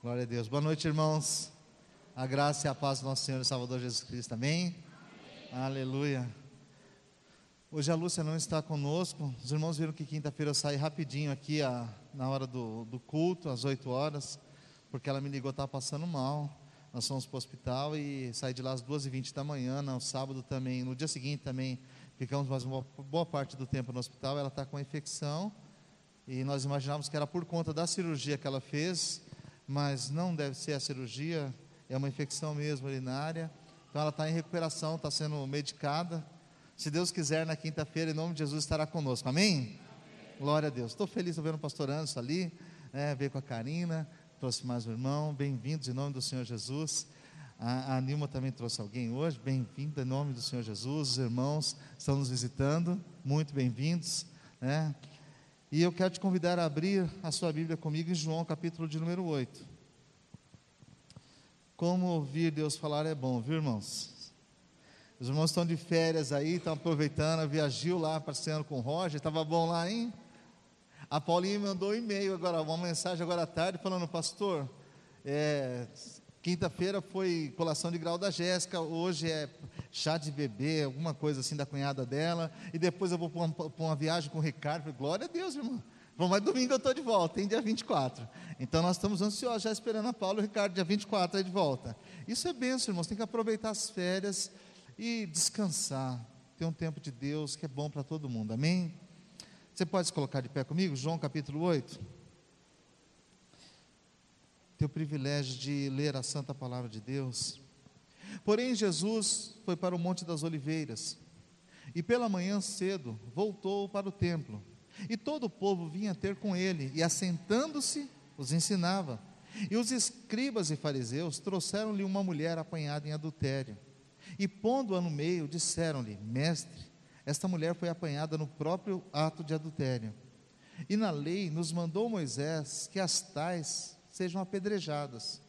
Glória a Deus. Boa noite, irmãos. A graça e a paz do nosso Senhor e Salvador Jesus Cristo. Amém? Amém. Aleluia. Hoje a Lúcia não está conosco. Os irmãos viram que quinta-feira eu saí rapidinho aqui a, na hora do, do, culto, às 8 horas, porque ela me ligou, estava passando mal. Nós fomos para o hospital e saí de lá às 2h20 da manhã. No sábado também, no dia seguinte também, ficamos mais uma boa parte do tempo no hospital. Ela está com infecção e nós imaginávamos que era por conta da cirurgia que ela fez, mas não deve ser a cirurgia, é uma infecção mesmo urinária. Então ela está em recuperação, está sendo medicada se Deus quiser, na quinta-feira, em nome de Jesus, estará conosco. Amém? Amém. Glória a Deus. Estou feliz de ver o pastor Anderson ali, né, ver com a Karina, trouxe mais um irmão. Bem-vindos em nome do Senhor Jesus. A, a Nilma também trouxe alguém hoje. Bem-vindo em nome do Senhor Jesus. Os irmãos estão nos visitando. Muito bem-vindos. Né? E eu quero te convidar a abrir a sua Bíblia comigo em João, capítulo de número 8. Como ouvir Deus falar é bom, viu, irmãos? Os irmãos estão de férias aí, estão aproveitando, viajou lá, passeando com o Roger, estava bom lá, hein? A Paulinha mandou um e-mail agora, uma mensagem agora à tarde, falando, pastor, é, quinta-feira foi colação de grau da Jéssica, hoje é chá de bebê, alguma coisa assim da cunhada dela, e depois eu vou para uma, uma viagem com o Ricardo, glória a Deus, irmão. Mas domingo eu estou de volta, tem dia 24. Então nós estamos ansiosos, já esperando a Paulo e o Ricardo, dia 24 aí de volta. Isso é benção, irmãos, tem que aproveitar as férias e descansar, ter um tempo de Deus que é bom para todo mundo, amém? Você pode se colocar de pé comigo? João capítulo 8. Ter o privilégio de ler a santa palavra de Deus. Porém, Jesus foi para o Monte das Oliveiras e pela manhã cedo voltou para o templo. E todo o povo vinha ter com ele, e assentando-se, os ensinava. E os escribas e fariseus trouxeram-lhe uma mulher apanhada em adultério. E pondo-a no meio, disseram-lhe: Mestre, esta mulher foi apanhada no próprio ato de adultério. E na lei nos mandou Moisés que as tais sejam apedrejadas.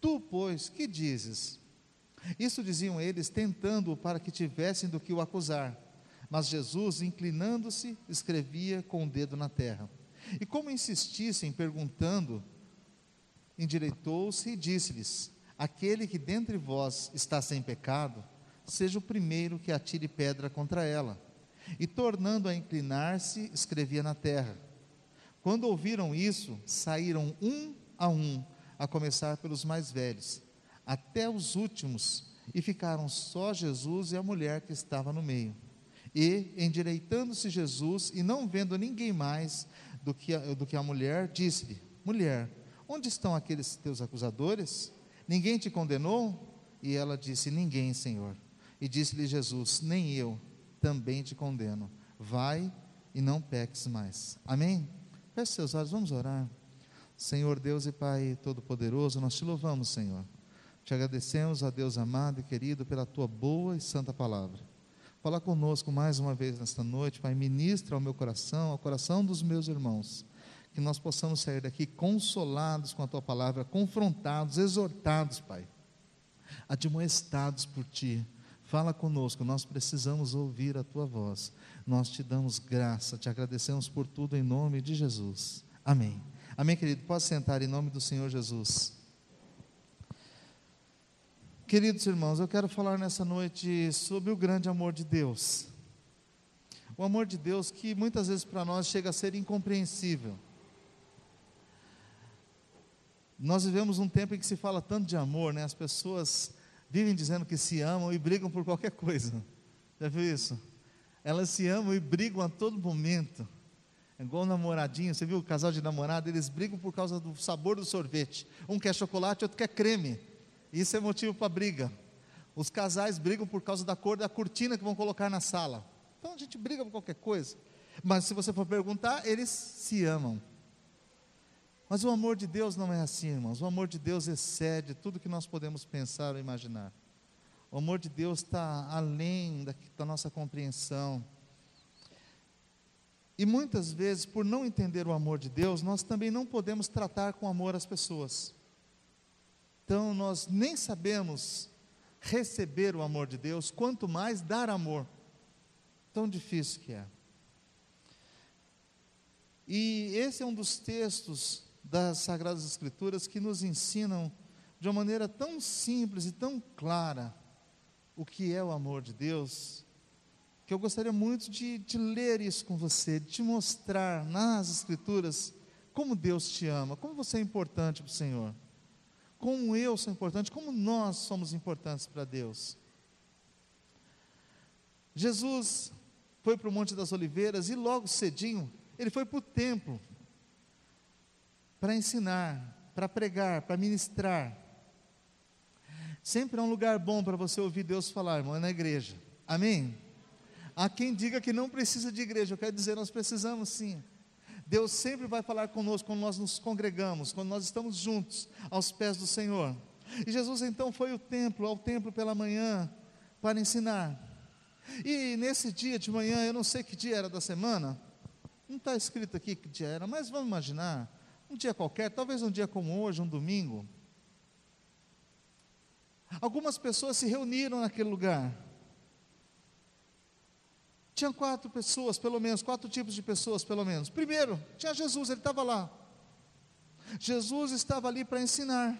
Tu, pois, que dizes? Isso diziam eles, tentando-o para que tivessem do que o acusar. Mas Jesus, inclinando-se, escrevia com o dedo na terra. E como insistissem, perguntando, endireitou-se e disse-lhes: Aquele que dentre vós está sem pecado, seja o primeiro que atire pedra contra ela. E tornando a inclinar-se, escrevia na terra. Quando ouviram isso, saíram um a um, a começar pelos mais velhos, até os últimos, e ficaram só Jesus e a mulher que estava no meio. E, endireitando-se Jesus, e não vendo ninguém mais do que a, do que a mulher, disse-lhe: Mulher, onde estão aqueles teus acusadores? Ninguém te condenou? E ela disse: Ninguém, Senhor. E disse-lhe Jesus: Nem eu também te condeno. Vai e não peques mais. Amém? Feche seus olhos, vamos orar. Senhor Deus e Pai Todo-Poderoso, nós te louvamos, Senhor. Te agradecemos, a Deus amado e querido, pela tua boa e santa palavra. Fala conosco mais uma vez nesta noite, Pai. Ministra ao meu coração, ao coração dos meus irmãos. Que nós possamos sair daqui consolados com a tua palavra, confrontados, exortados, Pai, admoestados por ti Fala conosco, nós precisamos ouvir a tua voz. Nós te damos graça, te agradecemos por tudo em nome de Jesus. Amém. Amém, querido. Pode sentar em nome do Senhor Jesus. Queridos irmãos, eu quero falar nessa noite sobre o grande amor de Deus. O amor de Deus que muitas vezes para nós chega a ser incompreensível. Nós vivemos um tempo em que se fala tanto de amor, né? As pessoas vivem dizendo que se amam e brigam por qualquer coisa. Já viu isso? Elas se amam e brigam a todo momento. É igual namoradinho, você viu o casal de namorado, eles brigam por causa do sabor do sorvete. Um quer chocolate, outro quer creme. Isso é motivo para briga. Os casais brigam por causa da cor da cortina que vão colocar na sala. Então a gente briga por qualquer coisa. Mas se você for perguntar, eles se amam. Mas o amor de Deus não é assim, irmãos. O amor de Deus excede tudo que nós podemos pensar ou imaginar. O amor de Deus está além da, da nossa compreensão. E muitas vezes, por não entender o amor de Deus, nós também não podemos tratar com amor as pessoas. Então, nós nem sabemos receber o amor de Deus, quanto mais dar amor. Tão difícil que é. E esse é um dos textos das Sagradas Escrituras que nos ensinam de uma maneira tão simples e tão clara o que é o amor de Deus, que eu gostaria muito de, de ler isso com você, de te mostrar nas Escrituras como Deus te ama, como você é importante para o Senhor, como eu sou importante, como nós somos importantes para Deus. Jesus foi para o Monte das Oliveiras e logo cedinho ele foi para o templo para ensinar, para pregar, para ministrar. Sempre é um lugar bom para você ouvir Deus falar, irmão, é na igreja. Amém? Há quem diga que não precisa de igreja, eu quero dizer, nós precisamos sim. Deus sempre vai falar conosco quando nós nos congregamos, quando nós estamos juntos aos pés do Senhor. E Jesus então foi ao templo, ao templo pela manhã, para ensinar. E nesse dia de manhã, eu não sei que dia era da semana, não está escrito aqui que dia era, mas vamos imaginar, um dia qualquer, talvez um dia como hoje, um domingo, Algumas pessoas se reuniram naquele lugar. Tinha quatro pessoas, pelo menos, quatro tipos de pessoas, pelo menos. Primeiro, tinha Jesus, ele estava lá. Jesus estava ali para ensinar.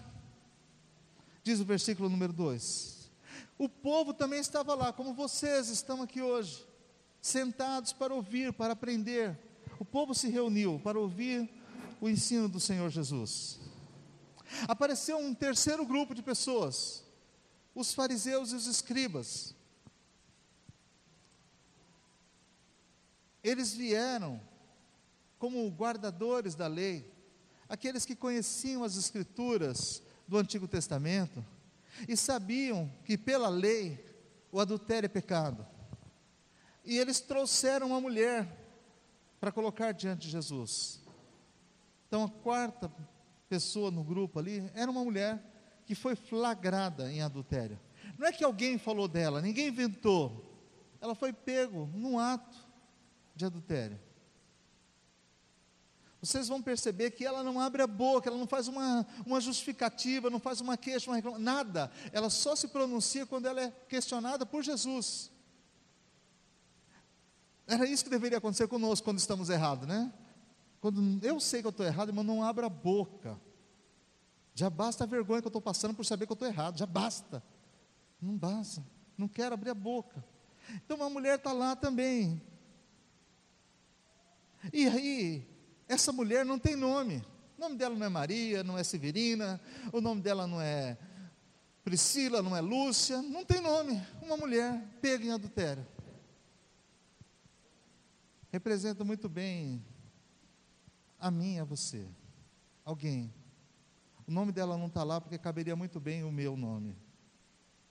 Diz o versículo número 2. O povo também estava lá, como vocês estão aqui hoje, sentados para ouvir, para aprender. O povo se reuniu para ouvir o ensino do Senhor Jesus. Apareceu um terceiro grupo de pessoas, os fariseus e os escribas. Eles vieram como guardadores da lei, aqueles que conheciam as escrituras do Antigo Testamento e sabiam que pela lei o adultério é pecado. E eles trouxeram uma mulher para colocar diante de Jesus. Então a quarta pessoa no grupo ali era uma mulher que foi flagrada em adultério. Não é que alguém falou dela, ninguém inventou. Ela foi pego num ato de adultério. Vocês vão perceber que ela não abre a boca, ela não faz uma, uma justificativa, não faz uma queixa, uma reclamação, nada. Ela só se pronuncia quando ela é questionada por Jesus. Era isso que deveria acontecer conosco quando estamos errados, né? Quando eu sei que eu estou errado, irmão, não abra a boca. Já basta a vergonha que eu estou passando por saber que eu estou errado, já basta. Não basta, não quero abrir a boca. Então a mulher está lá também. E aí, essa mulher não tem nome. O nome dela não é Maria, não é Severina, o nome dela não é Priscila, não é Lúcia, não tem nome. Uma mulher pega em adultério. Representa muito bem a mim e a você. Alguém o nome dela não está lá porque caberia muito bem o meu nome.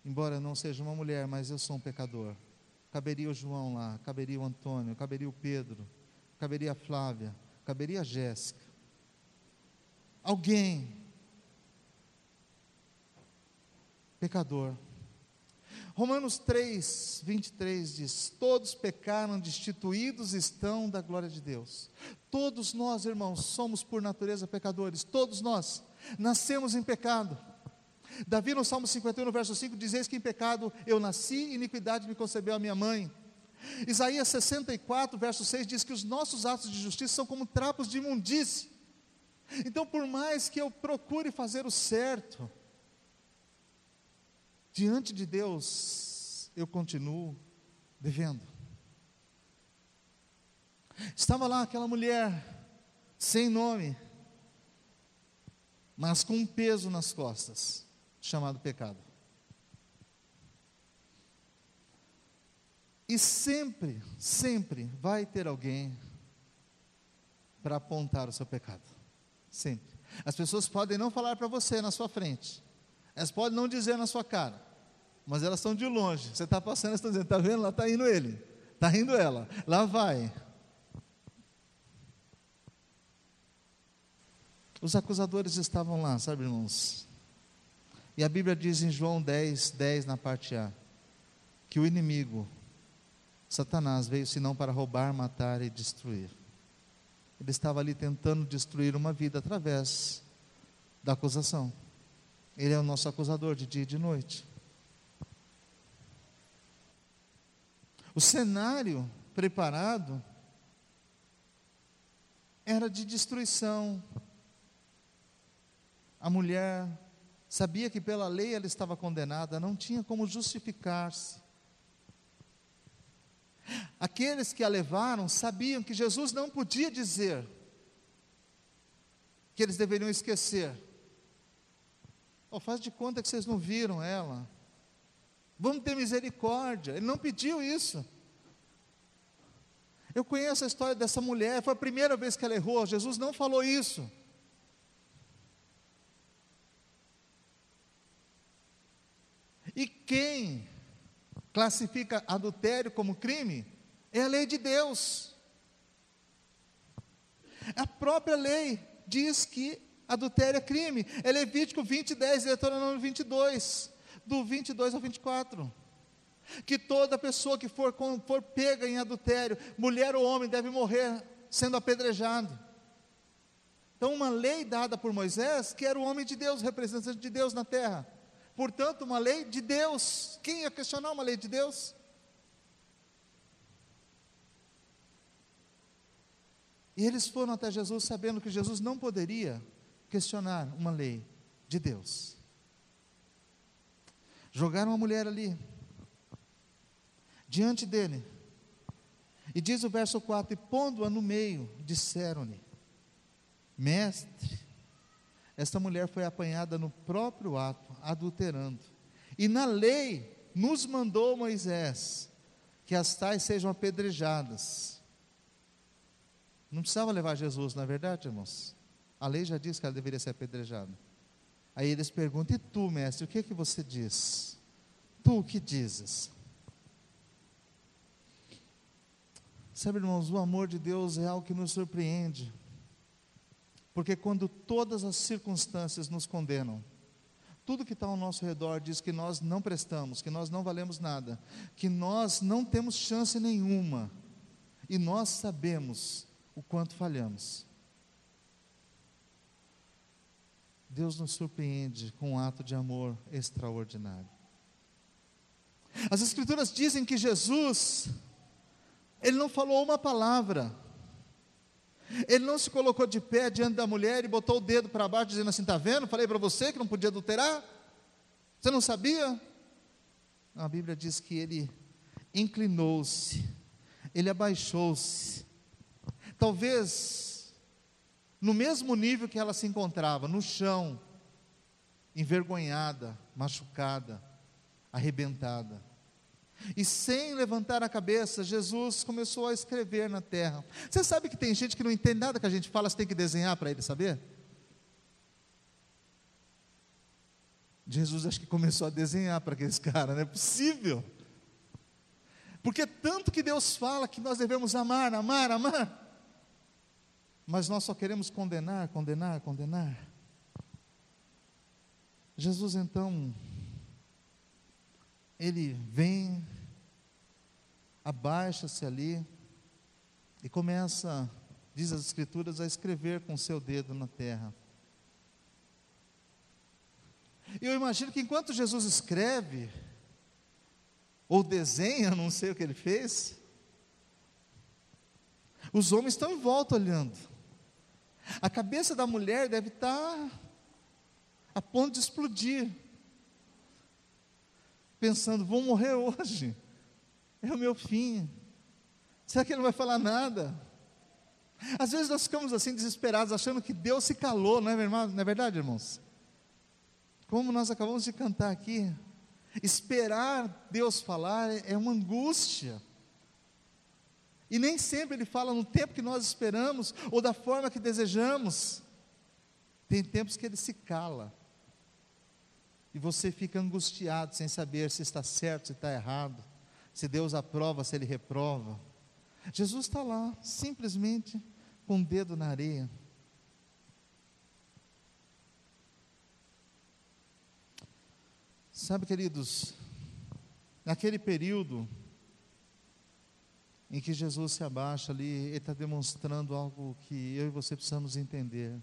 Embora não seja uma mulher, mas eu sou um pecador. Caberia o João lá, caberia o Antônio, caberia o Pedro, caberia a Flávia, caberia a Jéssica. Alguém. Pecador. Romanos 3, 23 diz: Todos pecaram, destituídos estão da glória de Deus. Todos nós, irmãos, somos por natureza pecadores, todos nós nascemos em pecado. Davi no Salmo 51, verso 5, diz: Eis que em pecado eu nasci, iniquidade me concebeu a minha mãe. Isaías 64, verso 6 diz que os nossos atos de justiça são como trapos de imundície. Então, por mais que eu procure fazer o certo, diante de Deus, eu continuo devendo. Estava lá aquela mulher, sem nome, mas com um peso nas costas, chamado pecado. E sempre, sempre vai ter alguém para apontar o seu pecado. Sempre. As pessoas podem não falar para você na sua frente, elas podem não dizer na sua cara, mas elas estão de longe. Você está passando, elas estão dizendo: está vendo? Lá está indo ele, está indo ela, lá vai. Os acusadores estavam lá, sabe, irmãos? E a Bíblia diz em João 10, 10, na parte A, que o inimigo, Satanás, veio senão para roubar, matar e destruir. Ele estava ali tentando destruir uma vida através da acusação. Ele é o nosso acusador de dia e de noite. O cenário preparado era de destruição, a mulher sabia que pela lei ela estava condenada, não tinha como justificar-se. Aqueles que a levaram sabiam que Jesus não podia dizer que eles deveriam esquecer. Oh, faz de conta que vocês não viram ela. Vamos ter misericórdia. Ele não pediu isso. Eu conheço a história dessa mulher, foi a primeira vez que ela errou. Jesus não falou isso. E quem classifica adultério como crime é a lei de Deus. A própria lei diz que adultério é crime. É Levítico 20, 10, Deuteronômio 22, do 22 ao 24. Que toda pessoa que for, for pega em adultério, mulher ou homem, deve morrer sendo apedrejado. Então, uma lei dada por Moisés, que era o homem de Deus, representante de Deus na terra. Portanto, uma lei de Deus. Quem ia questionar uma lei de Deus? E eles foram até Jesus sabendo que Jesus não poderia questionar uma lei de Deus. Jogaram a mulher ali, diante dele. E diz o verso 4: E pondo-a no meio, disseram-lhe: Mestre, esta mulher foi apanhada no próprio ato, adulterando. E na lei nos mandou Moisés que as tais sejam apedrejadas. Não precisava levar Jesus, na é verdade, irmãos? A lei já diz que ela deveria ser apedrejada. Aí eles perguntam: E tu, mestre, o que é que você diz? Tu o que dizes? Sabe, irmãos, o amor de Deus é algo que nos surpreende. Porque quando todas as circunstâncias nos condenam, tudo que está ao nosso redor diz que nós não prestamos, que nós não valemos nada, que nós não temos chance nenhuma, e nós sabemos o quanto falhamos. Deus nos surpreende com um ato de amor extraordinário. As Escrituras dizem que Jesus, Ele não falou uma palavra, ele não se colocou de pé diante da mulher e botou o dedo para baixo, dizendo assim: Está vendo? Falei para você que não podia adulterar? Você não sabia? a Bíblia diz que ele inclinou-se, ele abaixou-se. Talvez no mesmo nível que ela se encontrava, no chão, envergonhada, machucada, arrebentada. E sem levantar a cabeça, Jesus começou a escrever na terra. Você sabe que tem gente que não entende nada que a gente fala, você tem que desenhar para ele saber? Jesus acho que começou a desenhar para aqueles caras, não é possível. Porque tanto que Deus fala que nós devemos amar, amar, amar, mas nós só queremos condenar, condenar, condenar. Jesus então ele vem, abaixa-se ali e começa, diz as Escrituras, a escrever com seu dedo na terra. E eu imagino que enquanto Jesus escreve, ou desenha, não sei o que ele fez, os homens estão em volta olhando. A cabeça da mulher deve estar a ponto de explodir pensando: vou morrer hoje, é o meu fim. Será que ele não vai falar nada? Às vezes nós ficamos assim desesperados, achando que Deus se calou, não é, não é verdade, irmãos? Como nós acabamos de cantar aqui, esperar Deus falar é uma angústia. E nem sempre Ele fala no tempo que nós esperamos ou da forma que desejamos. Tem tempos que Ele se cala e você fica angustiado sem saber se está certo, se está errado, se Deus aprova, se Ele reprova. Jesus está lá, simplesmente com o dedo na areia. Sabe, queridos, naquele período em que Jesus se abaixa ali, Ele está demonstrando algo que eu e você precisamos entender.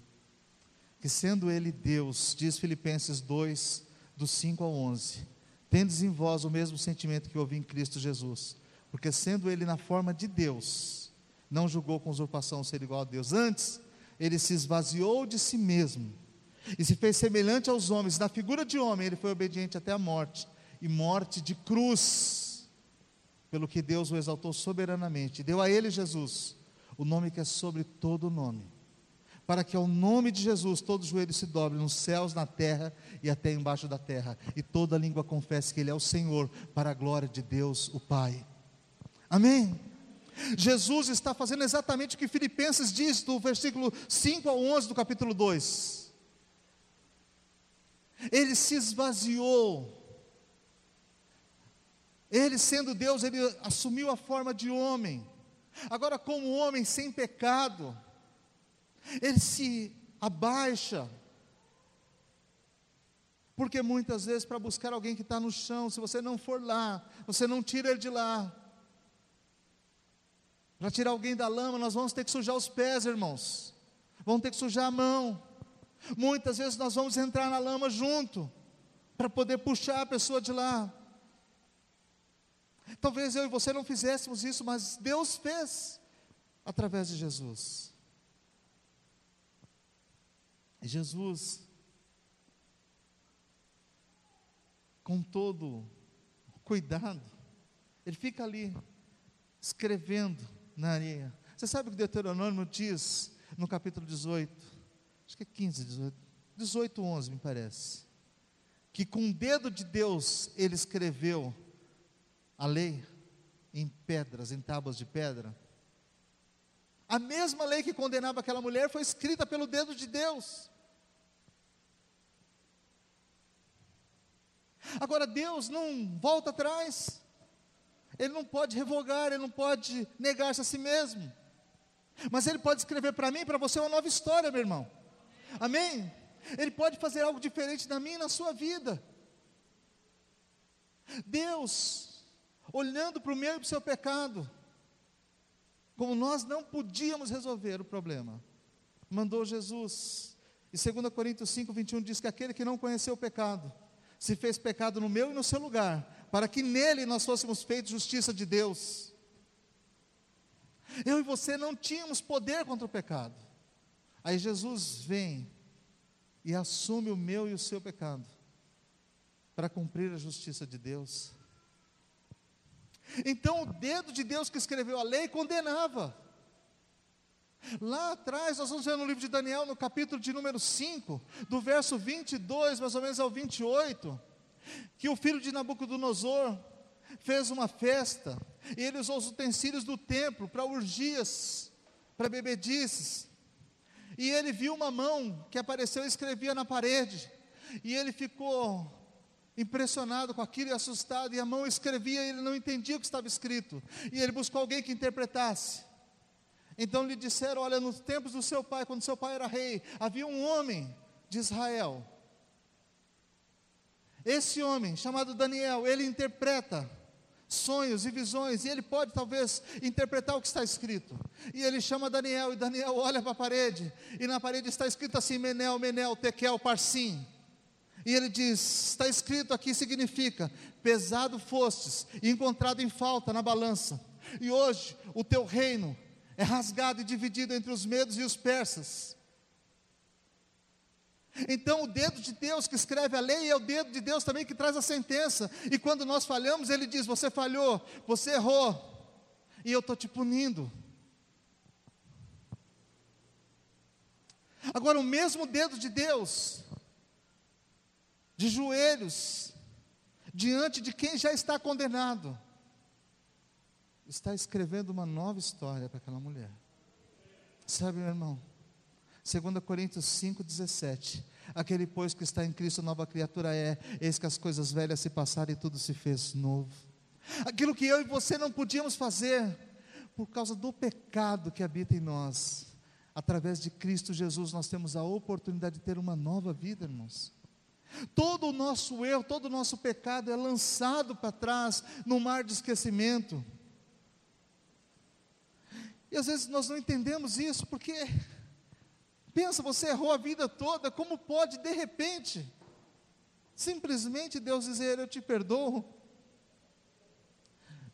Que sendo Ele Deus, diz Filipenses 2, do 5 ao 11. Tendes em vós o mesmo sentimento que houve em Cristo Jesus, porque sendo ele na forma de Deus, não julgou com usurpação ser igual a Deus. Antes, ele se esvaziou de si mesmo, E se fez semelhante aos homens, na figura de homem, ele foi obediente até a morte e morte de cruz. Pelo que Deus o exaltou soberanamente, deu a ele Jesus, o nome que é sobre todo nome, para que ao nome de Jesus todo joelho se dobre nos céus, na terra e até embaixo da terra, e toda língua confesse que ele é o Senhor, para a glória de Deus, o Pai. Amém. Jesus está fazendo exatamente o que Filipenses diz do versículo 5 ao 11 do capítulo 2. Ele se esvaziou. Ele, sendo Deus, ele assumiu a forma de homem. Agora, como homem sem pecado, ele se abaixa. Porque muitas vezes, para buscar alguém que está no chão, se você não for lá, você não tira ele de lá. Para tirar alguém da lama, nós vamos ter que sujar os pés, irmãos. Vamos ter que sujar a mão. Muitas vezes nós vamos entrar na lama junto, para poder puxar a pessoa de lá. Talvez eu e você não fizéssemos isso, mas Deus fez através de Jesus. Jesus, com todo cuidado, ele fica ali escrevendo na areia. Você sabe o que Deuteronômio diz no capítulo 18? Acho que é 15, 18. 18, 11, me parece. Que com o dedo de Deus ele escreveu a lei em pedras, em tábuas de pedra. A mesma lei que condenava aquela mulher foi escrita pelo dedo de Deus. Agora Deus não volta atrás. Ele não pode revogar, ele não pode negar-se a si mesmo. Mas ele pode escrever para mim para você uma nova história, meu irmão. Amém? Ele pode fazer algo diferente na minha e na sua vida. Deus, olhando para o meu e para o seu pecado, como nós não podíamos resolver o problema, mandou Jesus. E 2 Coríntios 5, 21 diz que aquele que não conheceu o pecado, se fez pecado no meu e no seu lugar, para que nele nós fôssemos feitos justiça de Deus. Eu e você não tínhamos poder contra o pecado. Aí Jesus vem e assume o meu e o seu pecado para cumprir a justiça de Deus. Então, o dedo de Deus que escreveu a lei condenava. Lá atrás, nós vamos ver no livro de Daniel, no capítulo de número 5, do verso 22 mais ou menos ao 28, que o filho de Nabucodonosor fez uma festa, e ele usou os utensílios do templo para urgias, para bebedices, e ele viu uma mão que apareceu e escrevia na parede, e ele ficou impressionado com aquilo e assustado, e a mão escrevia e ele não entendia o que estava escrito, e ele buscou alguém que interpretasse. Então lhe disseram: Olha, nos tempos do seu pai, quando seu pai era rei, havia um homem de Israel. Esse homem, chamado Daniel, ele interpreta sonhos e visões, e ele pode talvez interpretar o que está escrito. E ele chama Daniel, e Daniel olha para a parede, e na parede está escrito assim: Menel, Menel, Tekel, Parsim. E ele diz: está escrito aqui, significa: pesado fostes, e encontrado em falta na balança. E hoje o teu reino é rasgado e dividido entre os medos e os persas. Então, o dedo de Deus que escreve a lei é o dedo de Deus também que traz a sentença. E quando nós falhamos, Ele diz: Você falhou, você errou, e eu estou te punindo. Agora, o mesmo dedo de Deus, de joelhos, diante de quem já está condenado, está escrevendo uma nova história para aquela mulher. Sabe, meu irmão? 2 Coríntios 5,17. Aquele, pois, que está em Cristo, nova criatura é, eis que as coisas velhas se passaram e tudo se fez novo. Aquilo que eu e você não podíamos fazer, por causa do pecado que habita em nós, através de Cristo Jesus, nós temos a oportunidade de ter uma nova vida, irmãos. Todo o nosso erro, todo o nosso pecado é lançado para trás no mar de esquecimento. E às vezes nós não entendemos isso, porque pensa, você errou a vida toda, como pode de repente simplesmente Deus dizer eu te perdoo?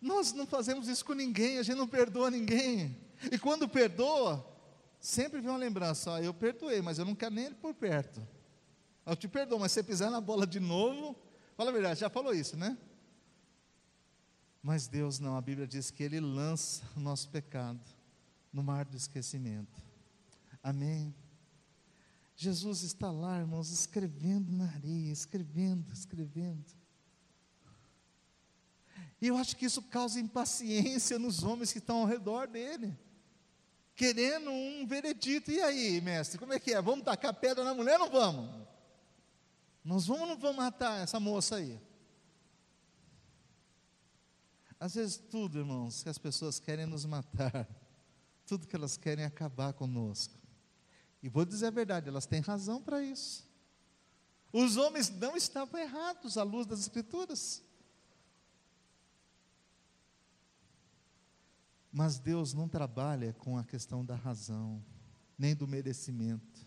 Nós não fazemos isso com ninguém, a gente não perdoa ninguém. E quando perdoa, sempre vem uma lembrança, ó, eu perdoei, mas eu não quero nem ele por perto. Eu te perdoo, mas se você pisar na bola de novo, fala a verdade, já falou isso, né? Mas Deus não, a Bíblia diz que Ele lança o nosso pecado no mar do esquecimento. Amém. Jesus está lá, irmãos, escrevendo na areia, escrevendo, escrevendo. E eu acho que isso causa impaciência nos homens que estão ao redor dele, querendo um veredito. E aí, mestre, como é que é? Vamos tacar pedra na mulher ou não vamos? Nós vamos ou não vamos matar essa moça aí? Às vezes, tudo, irmãos, que as pessoas querem nos matar, tudo que elas querem é acabar conosco. E vou dizer a verdade, elas têm razão para isso. Os homens não estavam errados à luz das Escrituras. Mas Deus não trabalha com a questão da razão, nem do merecimento.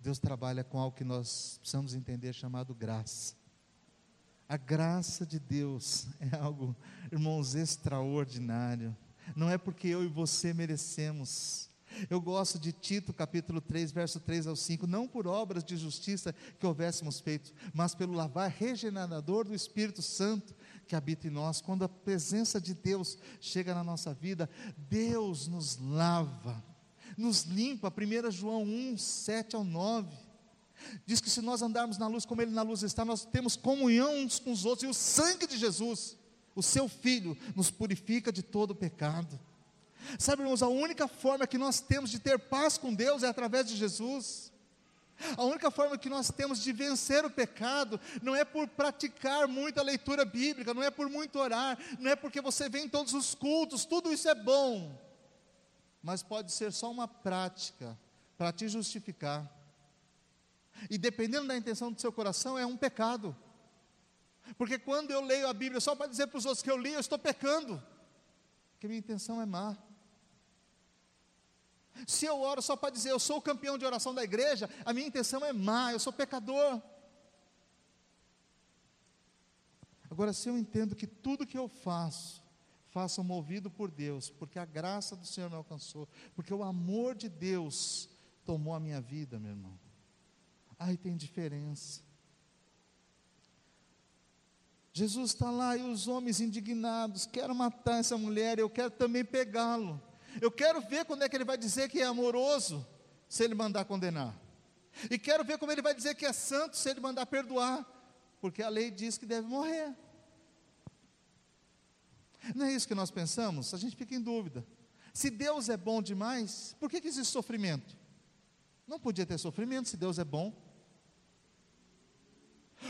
Deus trabalha com algo que nós precisamos entender chamado graça. A graça de Deus é algo, irmãos, extraordinário. Não é porque eu e você merecemos. Eu gosto de Tito, capítulo 3, verso 3 ao 5. Não por obras de justiça que houvéssemos feito, mas pelo lavar regenerador do Espírito Santo que habita em nós. Quando a presença de Deus chega na nossa vida, Deus nos lava, nos limpa. 1 João 1, 7 ao 9 Diz que se nós andarmos na luz como Ele na luz está, nós temos comunhão uns com os outros, e o sangue de Jesus, o Seu Filho, nos purifica de todo pecado. Sabe, irmãos, a única forma que nós temos de ter paz com Deus é através de Jesus. A única forma que nós temos de vencer o pecado não é por praticar muita leitura bíblica, não é por muito orar, não é porque você vem em todos os cultos, tudo isso é bom, mas pode ser só uma prática para te justificar. E dependendo da intenção do seu coração, é um pecado. Porque quando eu leio a Bíblia só para dizer para os outros que eu li, eu estou pecando. Porque minha intenção é má. Se eu oro só para dizer eu sou o campeão de oração da igreja, a minha intenção é má, eu sou pecador. Agora, se eu entendo que tudo que eu faço, faço movido por Deus, porque a graça do Senhor me alcançou, porque o amor de Deus tomou a minha vida, meu irmão. Aí tem diferença. Jesus está lá e os homens indignados, quero matar essa mulher, eu quero também pegá-lo. Eu quero ver quando é que ele vai dizer que é amoroso, se ele mandar condenar. E quero ver como ele vai dizer que é santo, se ele mandar perdoar, porque a lei diz que deve morrer. Não é isso que nós pensamos? A gente fica em dúvida. Se Deus é bom demais, por que, que existe sofrimento? Não podia ter sofrimento se Deus é bom.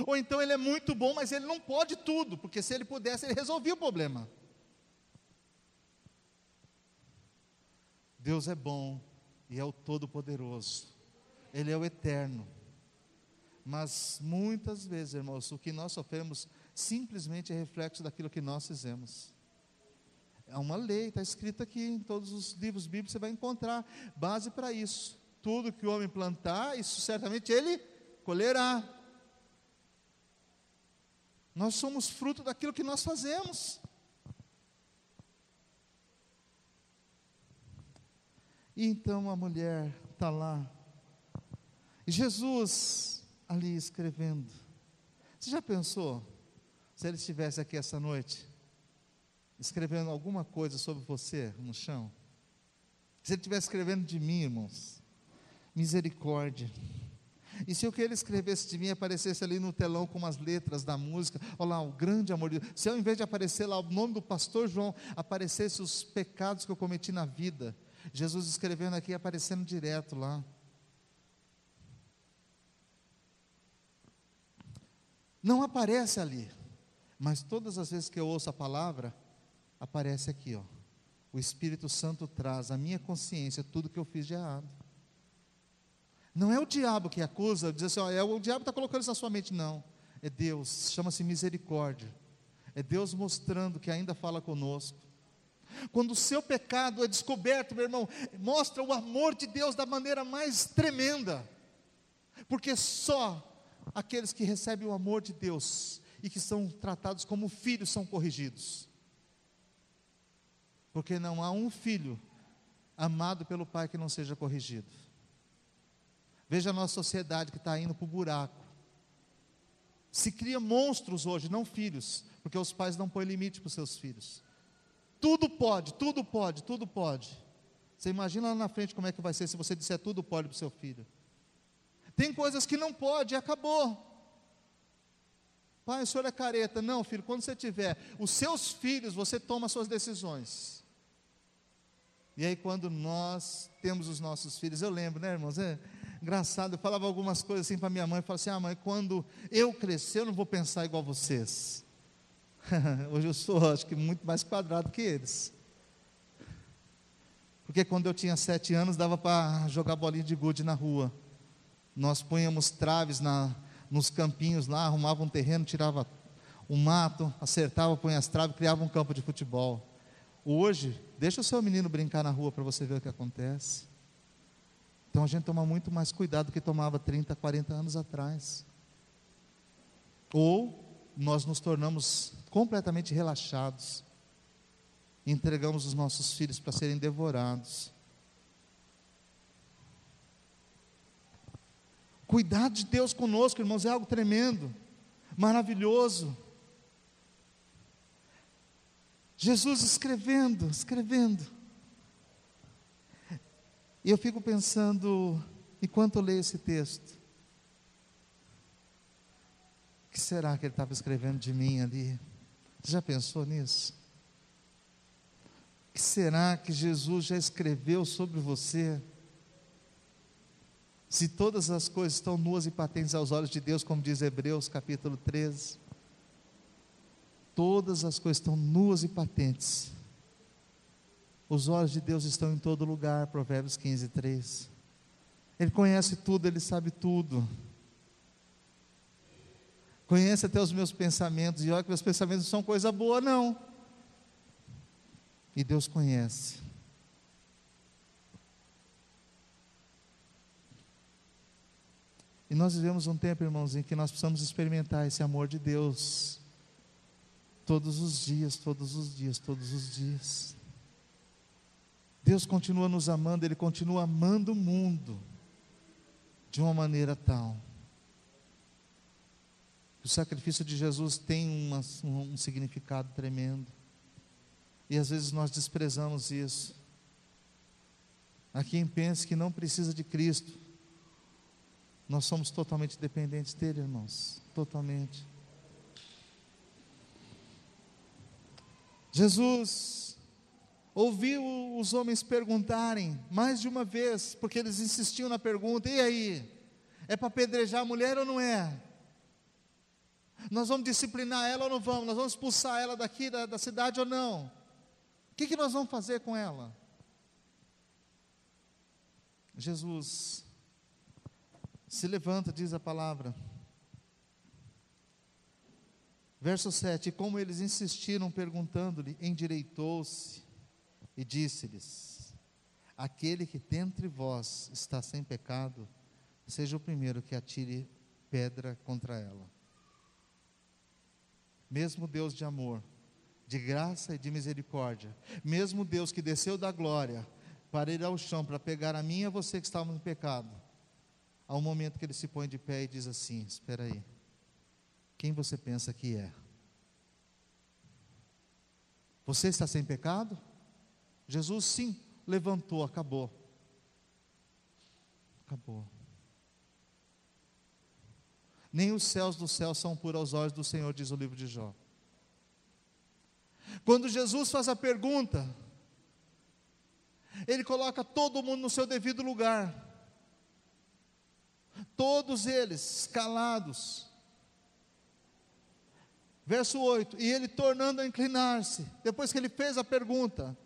Ou então ele é muito bom, mas ele não pode tudo, porque se ele pudesse, ele resolvia o problema. Deus é bom e é o Todo-Poderoso, Ele é o Eterno. Mas muitas vezes, irmãos, o que nós sofremos simplesmente é reflexo daquilo que nós fizemos. É uma lei, está escrito aqui em todos os livros bíblicos, você vai encontrar base para isso. Tudo que o homem plantar, isso certamente ele colherá. Nós somos fruto daquilo que nós fazemos. E então a mulher está lá. E Jesus ali escrevendo. Você já pensou se ele estivesse aqui essa noite, escrevendo alguma coisa sobre você no chão? Se ele estivesse escrevendo de mim, irmãos, misericórdia. E se o que ele escrevesse de mim aparecesse ali no telão com as letras da música, olha lá, o grande amor de Deus. Se ao invés de aparecer lá o nome do pastor João, aparecesse os pecados que eu cometi na vida, Jesus escrevendo aqui, aparecendo direto lá. Não aparece ali, mas todas as vezes que eu ouço a palavra, aparece aqui, ó. O Espírito Santo traz à minha consciência tudo que eu fiz de errado. Não é o diabo que acusa, diz assim, ó, é o diabo está colocando isso na sua mente, não. É Deus, chama-se misericórdia. É Deus mostrando que ainda fala conosco. Quando o seu pecado é descoberto, meu irmão, mostra o amor de Deus da maneira mais tremenda. Porque só aqueles que recebem o amor de Deus e que são tratados como filhos são corrigidos. Porque não há um filho amado pelo pai que não seja corrigido. Veja a nossa sociedade que está indo para o buraco. Se cria monstros hoje, não filhos, porque os pais não põem limite para os seus filhos. Tudo pode, tudo pode, tudo pode. Você imagina lá na frente como é que vai ser se você disser tudo pode para o seu filho. Tem coisas que não pode, acabou. Pai, o senhor é careta. Não, filho, quando você tiver os seus filhos, você toma suas decisões. E aí, quando nós temos os nossos filhos, eu lembro, né, irmãos? É engraçado, eu falava algumas coisas assim para minha mãe, eu falava assim: ah, mãe, quando eu crescer, eu não vou pensar igual vocês. Hoje eu sou, acho que, muito mais quadrado que eles. Porque quando eu tinha sete anos, dava para jogar bolinha de gude na rua. Nós punhamos traves na, nos campinhos lá, arrumava um terreno, tirava um mato, acertava, punha as traves, criava um campo de futebol. Hoje, deixa o seu menino brincar na rua para você ver o que acontece. Então a gente toma muito mais cuidado do que tomava 30, 40 anos atrás. Ou nós nos tornamos completamente relaxados, entregamos os nossos filhos para serem devorados. Cuidado de Deus conosco, irmãos, é algo tremendo, maravilhoso. Jesus escrevendo, escrevendo. E eu fico pensando, enquanto eu leio esse texto, o que será que ele estava escrevendo de mim ali? Você já pensou nisso? O que será que Jesus já escreveu sobre você? Se todas as coisas estão nuas e patentes aos olhos de Deus, como diz Hebreus capítulo 13, todas as coisas estão nuas e patentes. Os olhos de Deus estão em todo lugar, Provérbios 15, 3. Ele conhece tudo, ele sabe tudo. Conhece até os meus pensamentos, e olha que meus pensamentos não são coisa boa, não. E Deus conhece. E nós vivemos um tempo, irmãos, em que nós precisamos experimentar esse amor de Deus todos os dias, todos os dias, todos os dias. Deus continua nos amando, Ele continua amando o mundo de uma maneira tal. O sacrifício de Jesus tem uma, um, significado tremendo. E às vezes nós desprezamos isso. Há quem pense que não precisa de Cristo, nós somos totalmente dependentes dele, irmãos. Totalmente. Jesus ouviu os homens perguntarem mais de uma vez, porque eles insistiam na pergunta: e aí? É para apedrejar a mulher ou não é? Nós vamos disciplinar ela ou não vamos? Nós vamos expulsar ela daqui da, da cidade ou não? O que, que nós vamos fazer com ela? Jesus se levanta, diz a palavra. Verso 7: Como eles insistiram perguntando-lhe, endireitou-se e disse-lhes: Aquele que dentre vós está sem pecado, seja o primeiro que atire pedra contra ela. Mesmo Deus de amor, de graça e de misericórdia, mesmo Deus que desceu da glória para ir ao chão para pegar a mim e a você que estava no pecado, Há um momento que ele se põe de pé e diz assim: Espera aí, quem você pensa que é? Você está sem pecado? Jesus, sim, levantou, acabou. Acabou. Nem os céus do céu são puros aos olhos do Senhor, diz o livro de Jó. Quando Jesus faz a pergunta, ele coloca todo mundo no seu devido lugar todos eles calados. Verso 8: E ele tornando a inclinar-se, depois que ele fez a pergunta,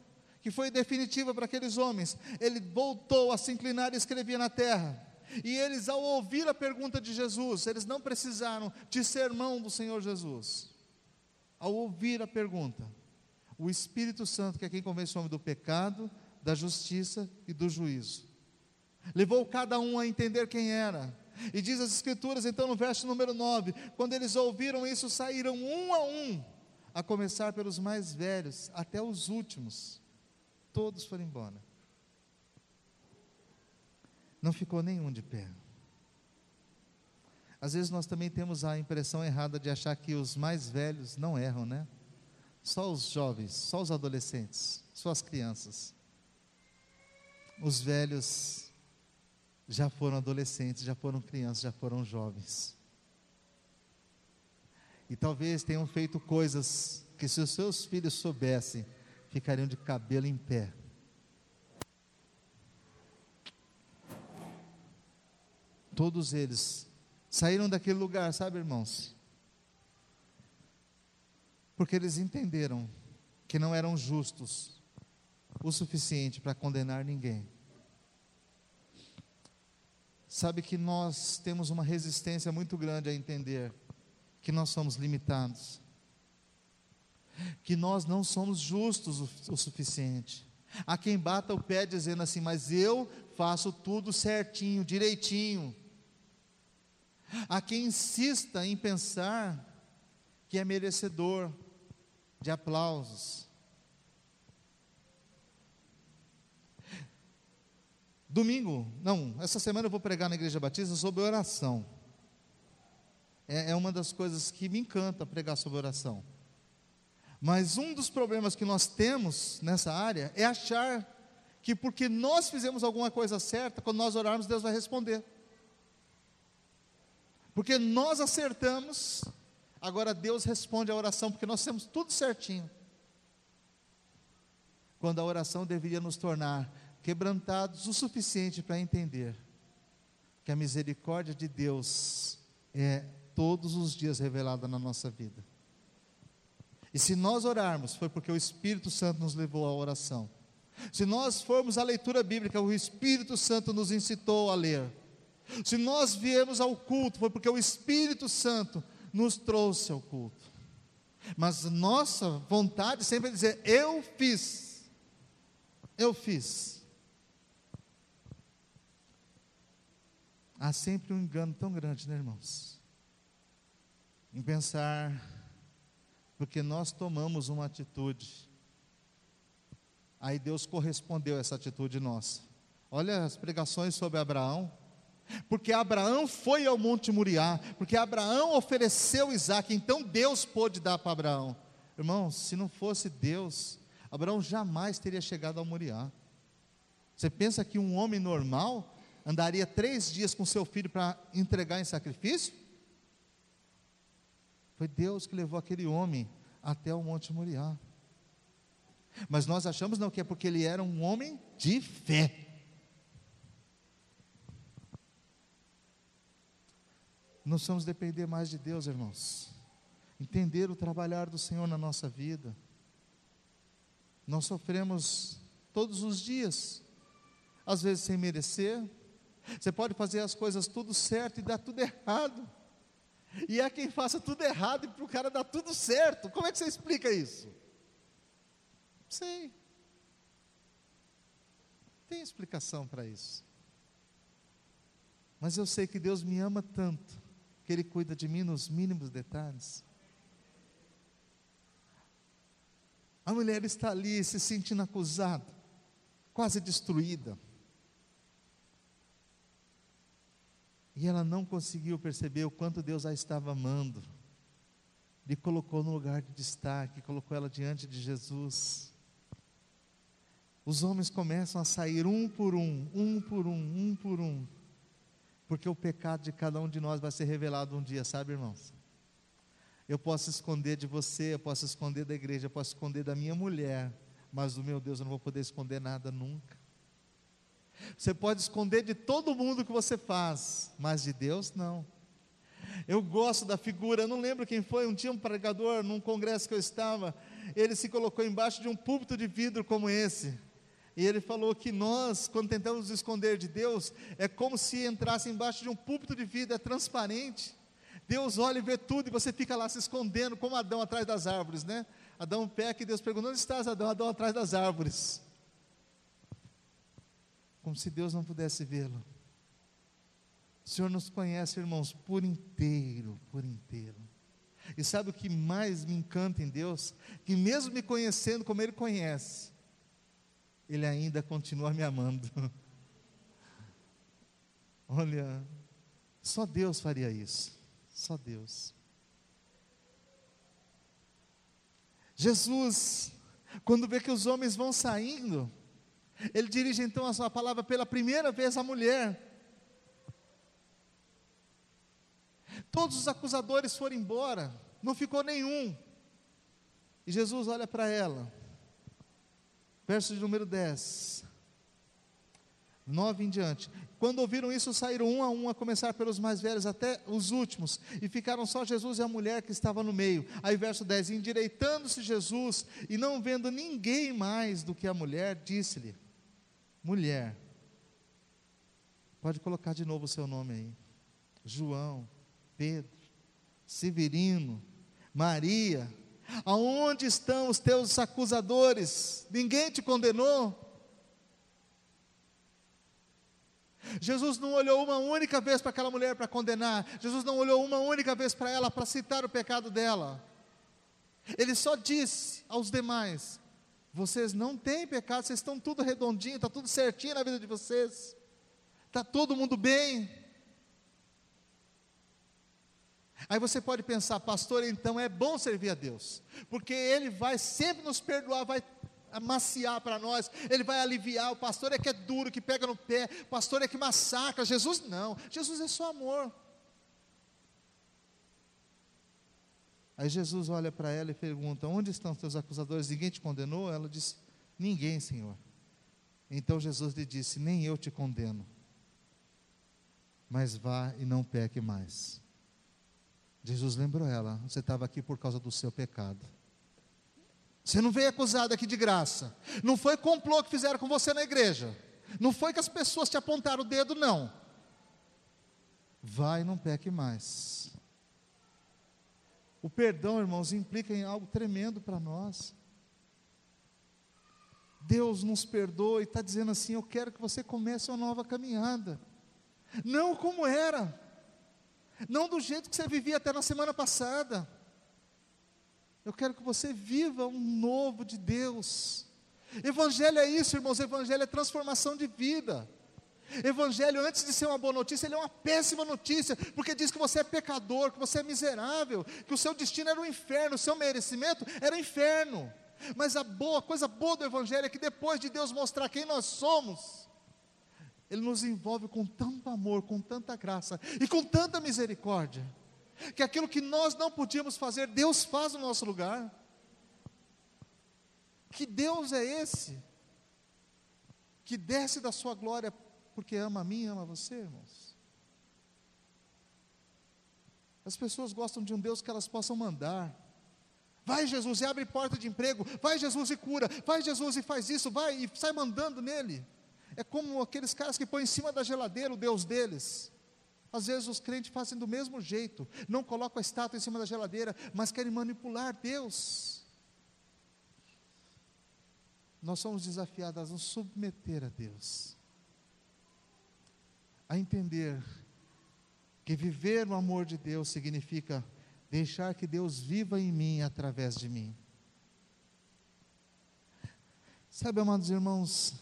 que foi definitiva para aqueles homens, ele voltou a se inclinar e escrevia na terra. E eles, ao ouvir a pergunta de Jesus, eles não precisaram de sermão do Senhor Jesus. Ao ouvir a pergunta, o Espírito Santo, que é quem convence o homem do pecado, da justiça e do juízo, levou cada um a entender quem era. E diz as Escrituras, então, no verso número 9: quando eles ouviram isso, saíram um a um, a começar pelos mais velhos até os últimos. Todos foram embora. Não ficou nenhum de pé. Às vezes nós também temos a impressão errada de achar que os mais velhos não erram, né? Só os jovens, só os adolescentes, só as crianças. Os velhos já foram adolescentes, já foram crianças, já foram jovens. E talvez tenham feito coisas que, se os seus filhos soubessem, ficariam de cabelo em pé. Todos eles saíram daquele lugar, sabe, irmãos? Porque eles entenderam que não eram justos o suficiente para condenar ninguém. Sabe que nós temos uma resistência muito grande a entender que nós somos limitados, que nós não somos justos o, suficiente. Há quem bata o pé dizendo assim, mas eu faço tudo certinho, direitinho. Há quem insista em pensar que é merecedor de aplausos. Domingo, não, essa semana eu vou pregar na Igreja Batista sobre oração. É, é uma das coisas que me encanta pregar sobre oração. Mas um dos problemas que nós temos nessa área é achar que porque nós fizemos alguma coisa certa, quando nós orarmos, Deus vai responder. Porque nós acertamos, agora Deus responde a oração, porque nós temos tudo certinho. Quando a oração deveria nos tornar quebrantados o suficiente para entender que a misericórdia de Deus é todos os dias revelada na nossa vida. E se nós orarmos, foi porque o Espírito Santo nos levou à oração. Se nós formos à leitura bíblica, o Espírito Santo nos incitou a ler. Se nós viemos ao culto, foi porque o Espírito Santo nos trouxe ao culto. Mas nossa vontade sempre é dizer: Eu fiz. Eu fiz. Há sempre um engano tão grande, né, irmãos? Em pensar, porque nós tomamos uma atitude, aí Deus correspondeu a essa atitude nossa. Olha as pregações sobre Abraão, porque Abraão foi ao Monte Moriá, porque Abraão ofereceu Isaac, então Deus pôde dar para Abraão. Irmãos, se não fosse Deus, Abraão jamais teria chegado ao Moriá. Você pensa que um homem normal andaria três dias com seu filho para entregar em sacrifício? Foi Deus que levou aquele homem até o Monte Moriá. Mas nós achamos não que é porque ele era um homem de fé. Nós vamos depender mais de Deus, irmãos. Entender o trabalhar do Senhor na nossa vida. Nós sofremos todos os dias, às vezes sem merecer, você pode fazer as coisas tudo certo e dar tudo errado. E há quem faça tudo errado e para o cara dar tudo certo. Como é que você explica isso? Não sei. Tem explicação para isso. Mas eu sei que Deus me ama tanto, que Ele cuida de mim nos mínimos detalhes. A mulher está ali se sentindo acusada, quase destruída. E ela não conseguiu perceber o quanto Deus a estava amando. Lhe colocou no lugar de destaque, colocou ela diante de Jesus. Os homens começam a sair um por um, um por um, um por um. Porque o pecado de cada um de nós vai ser revelado um dia, sabe, irmãos? Eu posso esconder de você, eu posso esconder da igreja, eu posso esconder da minha mulher, mas do meu Deus eu não vou poder esconder nada nunca. Você pode esconder de todo mundo o que você faz, mas de Deus não. Eu gosto da figura, não lembro quem foi, um dia um pregador num congresso que eu estava, ele se colocou embaixo de um púlpito de vidro como esse. E ele falou que nós, quando tentamos esconder de Deus, é como se entrasse embaixo de um púlpito de vidro, é transparente. Deus olha e vê tudo e você fica lá se escondendo, como Adão atrás das árvores, né? Adão peca e Deus pergunta: onde estás, Adão? Adão atrás das árvores como se Deus não pudesse vê-lo. O Senhor nos conhece, irmãos, por inteiro, por inteiro. E sabe o que mais me encanta em Deus? Que mesmo me conhecendo como Ele conhece, Ele ainda continua me amando. Olha, Só Deus faria isso. Só Deus. Jesus, quando vê que os homens vão saindo, ele dirige então a sua palavra pela primeira vez à mulher. Todos os acusadores foram embora, não ficou nenhum. E Jesus olha para ela, verso de número 10, 9 em diante. Quando ouviram isso, saíram um a um, a começar pelos mais velhos até os últimos, e ficaram só Jesus e a mulher que estava no meio. Aí, verso 10: Endireitando-se Jesus, e não vendo ninguém mais do que a mulher, disse-lhe: Mulher, pode colocar de novo o seu nome aí, João, Pedro, Severino, Maria, aonde estão os teus acusadores? Ninguém te condenou? Jesus não olhou uma única vez para aquela mulher para condenar, Jesus não olhou uma única vez para ela para citar o pecado dela. Ele só disse aos demais: vocês não têm pecado, vocês estão tudo redondinho, está tudo certinho na vida de vocês, está todo mundo bem. Aí você pode pensar, pastor, então é bom servir a Deus, porque Ele vai sempre nos perdoar, vai amaciar para nós, Ele vai aliviar. O pastor é que é duro, que pega no pé, o pastor é que massacra. Jesus não, Jesus é só amor. Aí Jesus olha para ela e pergunta: Onde estão os teus acusadores? Ninguém te condenou? Ela disse: Ninguém, Senhor. Então Jesus lhe disse: Nem eu te condeno, mas vá e não peque mais. Jesus lembrou ela: Você estava aqui por causa do seu pecado. Você não veio acusado aqui de graça. Não foi complô que fizeram com você na igreja. Não foi que as pessoas te apontaram o dedo, não. Vai e não peque mais. O perdão, irmãos, implica em algo tremendo para nós. Deus nos perdoa e está dizendo assim: Eu quero que você comece uma nova caminhada. Não como era, não do jeito que você vivia até na semana passada. Eu quero que você viva um novo de Deus. Evangelho é isso, irmãos. Evangelho é transformação de vida. Evangelho, antes de ser uma boa notícia, ele é uma péssima notícia, porque diz que você é pecador, que você é miserável, que o seu destino era o inferno, o seu merecimento era o inferno. Mas a boa, coisa boa do Evangelho é que depois de Deus mostrar quem nós somos, Ele nos envolve com tanto amor, com tanta graça e com tanta misericórdia, que aquilo que nós não podíamos fazer, Deus faz no nosso lugar. Que Deus é esse? Que desce da sua glória porque ama a mim, ama você, irmãos. As pessoas gostam de um Deus que elas possam mandar. Vai Jesus e abre porta de emprego. Vai Jesus e cura. Vai Jesus e faz isso. Vai e sai mandando nele. É como aqueles caras que põem em cima da geladeira o Deus deles. Às vezes os crentes fazem do mesmo jeito. Não colocam a estátua em cima da geladeira, mas querem manipular Deus. Nós somos desafiados a nos submeter a Deus a entender que viver no amor de Deus significa deixar que Deus viva em mim através de mim. Sabe, amados irmãos,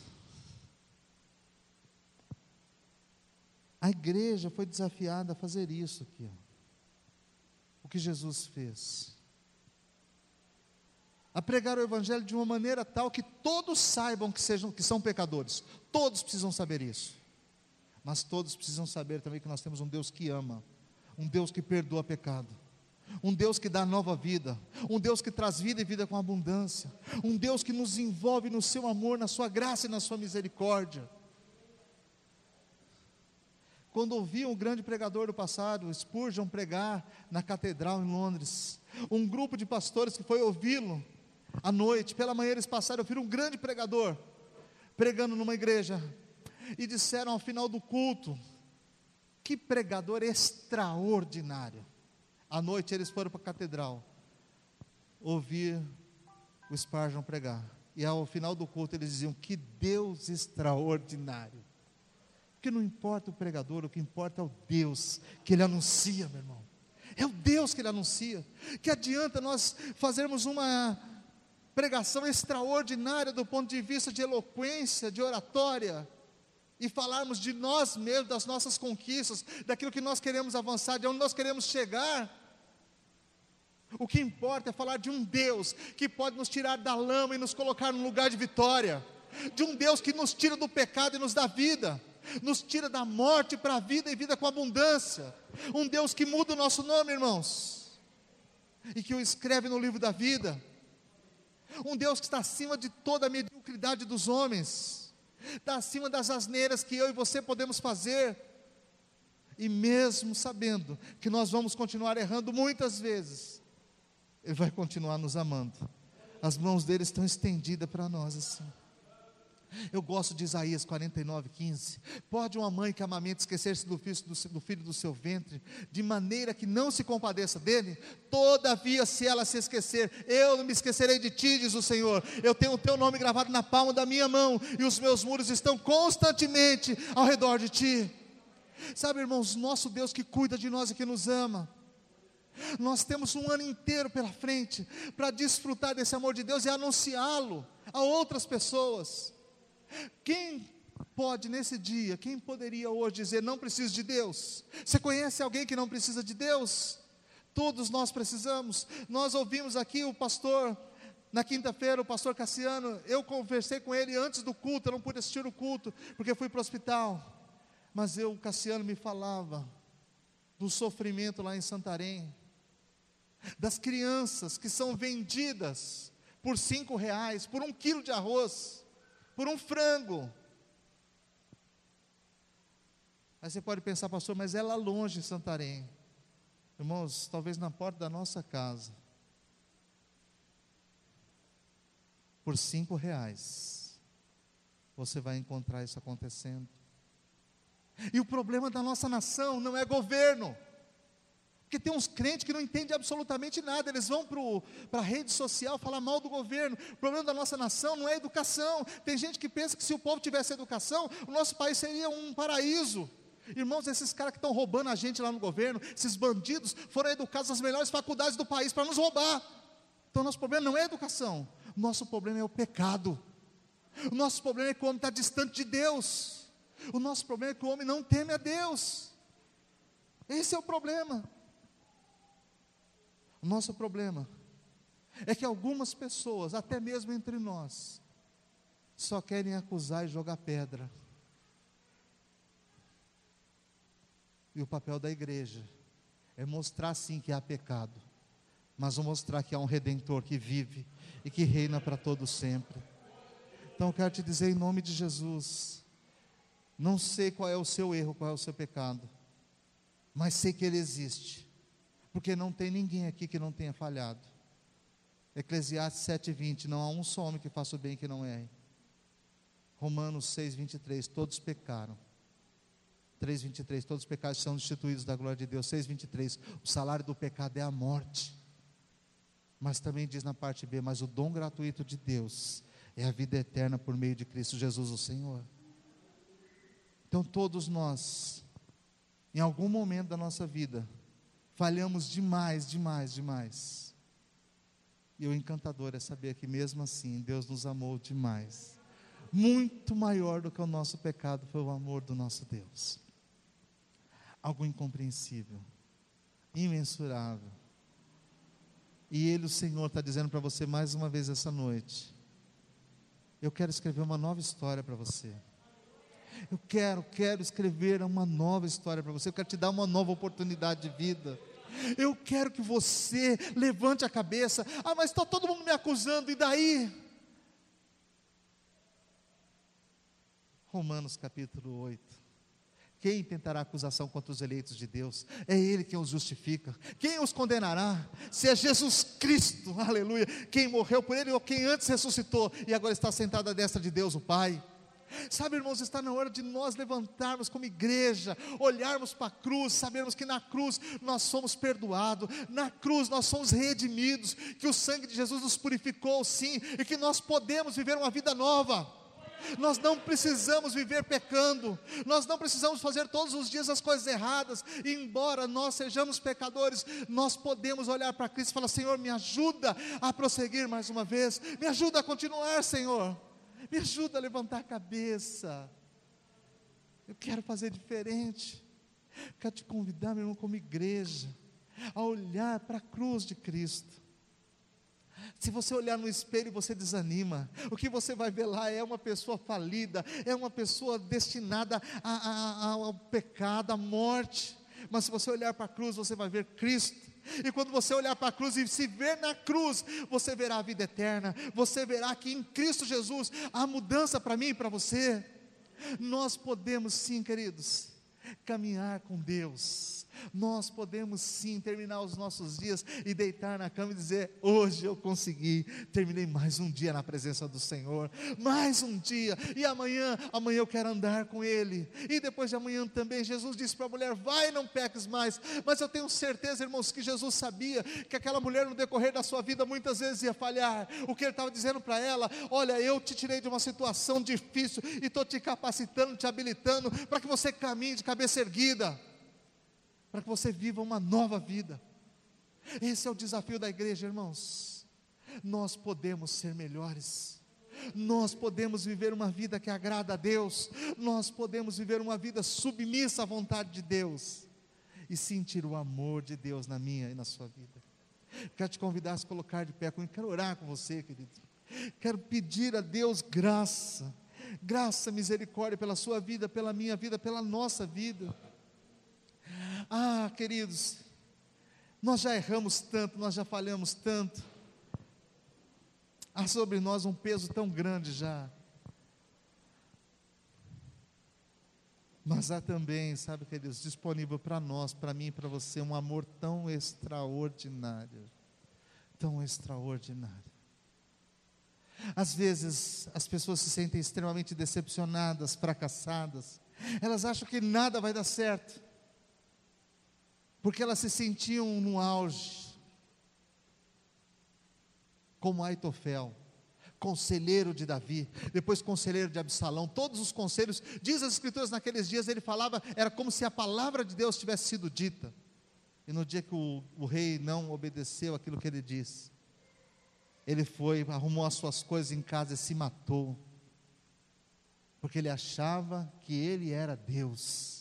a igreja foi desafiada a fazer isso aqui, ó. o que Jesus fez. A pregar o Evangelho de uma maneira tal que todos saibam que, sejam, que são pecadores, todos precisam saber isso. Mas todos precisam saber também que nós temos um Deus que ama, um Deus que perdoa pecado, um Deus que dá nova vida, um Deus que traz vida e vida com abundância, um Deus que nos envolve no seu amor, na sua graça e na sua misericórdia. Quando ouvi um grande pregador do passado, Spurgeon, pregar na catedral em Londres, um grupo de pastores que foi ouvi-lo à noite, pela manhã eles passaram a ouvir um grande pregador pregando numa igreja e disseram ao final do culto: que pregador extraordinário. À noite eles foram para a catedral ouvir o Spurgeon pregar. E ao final do culto eles diziam: Que Deus extraordinário. Porque não importa o pregador, o que importa é o Deus que ele anuncia, meu irmão. É o Deus que ele anuncia. Que adianta nós fazermos uma pregação extraordinária do ponto de vista de eloquência, de oratória, e falarmos de nós mesmos, das nossas conquistas, daquilo que nós queremos avançar, de onde nós queremos chegar. O que importa é falar de um Deus que pode nos tirar da lama e nos colocar num lugar de vitória, de um Deus que nos tira do pecado e nos dá vida, nos tira da morte para a vida e vida com abundância, um Deus que muda o nosso nome, irmãos, e que o escreve no livro da vida, um Deus que está acima de toda a mediocridade dos homens, está acima das asneiras que eu e você podemos fazer, e mesmo sabendo que nós vamos continuar errando muitas vezes, Ele vai continuar nos amando. As mãos dele estão estendidas para nós assim. Eu gosto de Isaías 49, 15. Pode uma mãe que amamente esquecer-se do filho do, do filho do seu ventre, de maneira que não se compadeça dele? Todavia, se ela se esquecer, eu não me esquecerei de ti, diz o Senhor. Eu tenho o teu nome gravado na palma da minha mão, e os meus muros estão constantemente ao redor de ti. Sabe, irmãos, nosso Deus que cuida de nós e que nos ama. Nós temos um ano inteiro pela frente para desfrutar desse amor de Deus e anunciá-lo a outras pessoas. Quem pode nesse dia, quem poderia hoje dizer não preciso de Deus? Você conhece alguém que não precisa de Deus? Todos nós precisamos. Nós ouvimos aqui o pastor na quinta-feira, o pastor Cassiano, eu conversei com ele antes do culto, eu não pude assistir o culto, porque fui para o hospital. Mas eu, o Cassiano me falava do sofrimento lá em Santarém, das crianças que são vendidas por cinco reais, por um quilo de arroz por um frango. Aí você pode pensar, pastor, mas é lá longe Santarém. Irmãos, talvez na porta da nossa casa. Por cinco reais. Você vai encontrar isso acontecendo. E o problema da nossa nação não é governo. Porque tem uns crentes que não entendem absolutamente nada, eles vão para a rede social falar mal do governo. O problema da nossa nação não é educação. Tem gente que pensa que se o povo tivesse educação, o nosso país seria um paraíso. Irmãos, esses caras que estão roubando a gente lá no governo, esses bandidos, foram educados nas melhores faculdades do país para nos roubar. Então, nosso problema não é educação, nosso problema é o pecado. O nosso problema é que o homem está distante de Deus. O nosso problema é que o homem não teme a Deus. Esse é o problema. O nosso problema é que algumas pessoas, até mesmo entre nós, só querem acusar e jogar pedra. E o papel da igreja é mostrar sim que há pecado, mas mostrar que há um redentor que vive e que reina para todo sempre. Então eu quero te dizer em nome de Jesus, não sei qual é o seu erro, qual é o seu pecado, mas sei que ele existe porque não tem ninguém aqui que não tenha falhado. Eclesiastes 7:20, não há um só homem que faça o bem que não erre. Romanos 6:23, todos pecaram. 3:23, todos os pecados são destituídos da glória de Deus. 6:23, o salário do pecado é a morte. Mas também diz na parte B, mas o dom gratuito de Deus é a vida eterna por meio de Cristo Jesus, o Senhor. Então todos nós, em algum momento da nossa vida, falhamos demais, demais, demais. E o encantador é saber que mesmo assim Deus nos amou demais. Muito maior do que o nosso pecado foi o amor do nosso Deus. Algo incompreensível, imensurável. E Ele, o Senhor, está dizendo para você mais uma vez essa noite: Eu quero escrever uma nova história para você. Eu quero, quero escrever uma nova história para você. Eu quero te dar uma nova oportunidade de vida. Eu quero que você levante a cabeça. Ah, mas está todo mundo me acusando, e daí? Romanos capítulo 8. Quem tentará acusação contra os eleitos de Deus? É Ele quem os justifica. Quem os condenará? Se é Jesus Cristo, aleluia, quem morreu por Ele ou quem antes ressuscitou e agora está sentado à destra de Deus, o Pai. Sabe, irmãos, está na hora de nós levantarmos como igreja, olharmos para a cruz, sabermos que na cruz nós somos perdoados, na cruz nós somos redimidos, que o sangue de Jesus nos purificou, sim, e que nós podemos viver uma vida nova. Nós não precisamos viver pecando, nós não precisamos fazer todos os dias as coisas erradas, embora nós sejamos pecadores, nós podemos olhar para Cristo e falar: Senhor, me ajuda a prosseguir mais uma vez, me ajuda a continuar, Senhor. Me ajuda a levantar a cabeça. Eu quero fazer diferente. Quero te convidar, meu irmão, como igreja, a olhar para a cruz de Cristo. Se você olhar no espelho você desanima, o que você vai ver lá é uma pessoa falida, é uma pessoa destinada a, a, a, ao pecado, à morte. Mas se você olhar para a cruz, você vai ver Cristo. E quando você olhar para a cruz e se ver na cruz, você verá a vida eterna. Você verá que em Cristo Jesus há mudança para mim e para você. Nós podemos sim, queridos, caminhar com Deus nós podemos sim terminar os nossos dias e deitar na cama e dizer: Hoje eu consegui, terminei mais um dia na presença do Senhor, mais um dia, e amanhã, amanhã eu quero andar com Ele, e depois de amanhã também. Jesus disse para a mulher: Vai, não peques mais, mas eu tenho certeza, irmãos, que Jesus sabia que aquela mulher no decorrer da sua vida muitas vezes ia falhar. O que ele estava dizendo para ela: Olha, eu te tirei de uma situação difícil e estou te capacitando, te habilitando para que você caminhe de cabeça erguida para que você viva uma nova vida. Esse é o desafio da igreja, irmãos. Nós podemos ser melhores. Nós podemos viver uma vida que agrada a Deus. Nós podemos viver uma vida submissa à vontade de Deus e sentir o amor de Deus na minha e na sua vida. Quero te convidar a se colocar de pé comigo. Quero orar com você, querido. Quero pedir a Deus graça, graça, misericórdia pela sua vida, pela minha vida, pela nossa vida. Ah, queridos, nós já erramos tanto, nós já falhamos tanto. Há sobre nós um peso tão grande já. Mas há também, sabe, queridos, disponível para nós, para mim e para você, um amor tão extraordinário. Tão extraordinário. Às vezes, as pessoas se sentem extremamente decepcionadas, fracassadas. Elas acham que nada vai dar certo porque elas se sentiam no auge, como Aitofel, conselheiro de Davi, depois conselheiro de Absalão, todos os conselhos, diz as escrituras naqueles dias, ele falava, era como se a palavra de Deus tivesse sido dita, e no dia que o, o rei não obedeceu aquilo que ele disse, ele foi, arrumou as suas coisas em casa e se matou, porque ele achava que ele era Deus,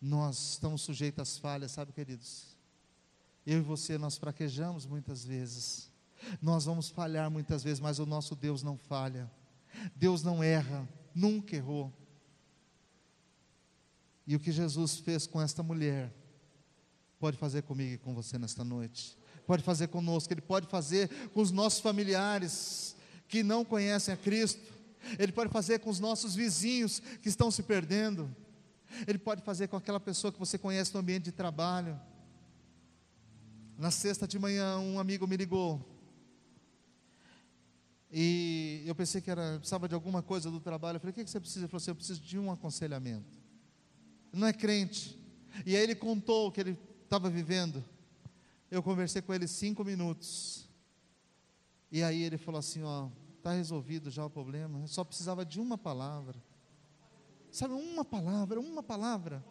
nós estamos sujeitos às falhas, sabe, queridos? Eu e você, nós fraquejamos muitas vezes, nós vamos falhar muitas vezes, mas o nosso Deus não falha, Deus não erra, nunca errou. E o que Jesus fez com esta mulher, pode fazer comigo e com você nesta noite, pode fazer conosco, Ele pode fazer com os nossos familiares que não conhecem a Cristo, Ele pode fazer com os nossos vizinhos que estão se perdendo. Ele pode fazer com aquela pessoa que você conhece no ambiente de trabalho. Na sexta de manhã, um amigo me ligou. E eu pensei que era, precisava de alguma coisa do trabalho. Eu falei: o que, você precisa? Ele falou assim: eu preciso de um aconselhamento. Não é crente. E aí ele contou o que ele estava vivendo. Eu conversei com ele cinco minutos. E aí ele falou assim: ó, está resolvido já o problema. Eu só precisava de uma palavra. Sabe, uma palavra, uma palavra,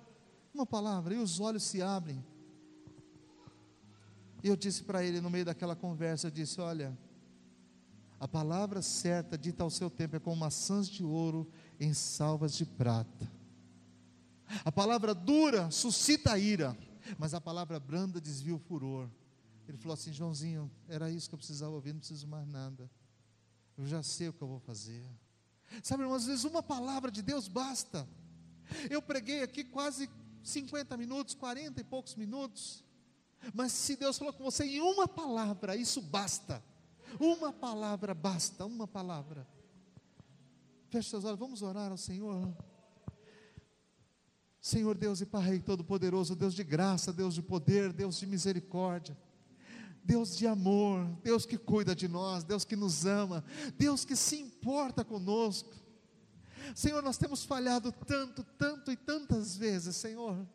uma palavra, e os olhos se abrem. E eu disse para ele no meio daquela conversa, eu disse: Olha, a palavra certa dita ao seu tempo é como maçãs de ouro em salvas de prata. A palavra dura suscita a ira, mas a palavra branda desvia o furor. Ele falou assim: Joãozinho, era isso que eu precisava ouvir, não preciso mais nada. Eu já sei o que eu vou fazer. Sabe, irmãos, às vezes uma palavra de Deus basta. Eu preguei aqui quase 50 minutos, 40 e poucos minutos. Mas se Deus falou com você em uma palavra, isso basta. Uma palavra basta, uma palavra. Feche seus olhos, vamos orar ao Senhor. Senhor Deus e Pai Todo-Poderoso, Deus de graça, Deus de poder, Deus de misericórdia. Deus de amor, Deus que cuida de nós, Deus que nos ama, Deus que se importa conosco. Senhor, nós temos falhado tanto, tanto e tantas vezes, Senhor.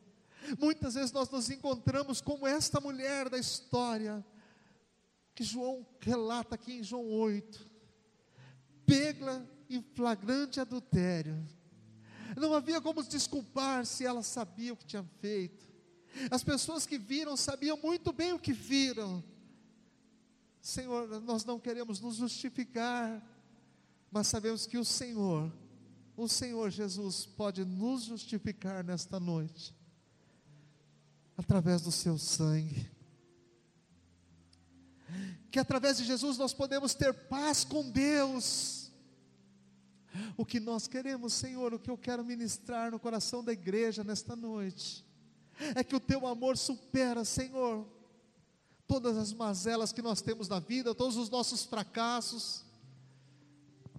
Muitas vezes nós nos encontramos como esta mulher da história, que João relata aqui em João 8, pegla em flagrante adultério. Não havia como desculpar se ela sabia o que tinha feito. As pessoas que viram sabiam muito bem o que viram, Senhor, nós não queremos nos justificar, mas sabemos que o Senhor o Senhor Jesus pode nos justificar nesta noite, através do seu sangue. Que através de Jesus nós podemos ter paz com Deus. O que nós queremos, Senhor, o que eu quero ministrar no coração da igreja nesta noite, é que o teu amor supera, Senhor, todas as mazelas que nós temos na vida, todos os nossos fracassos,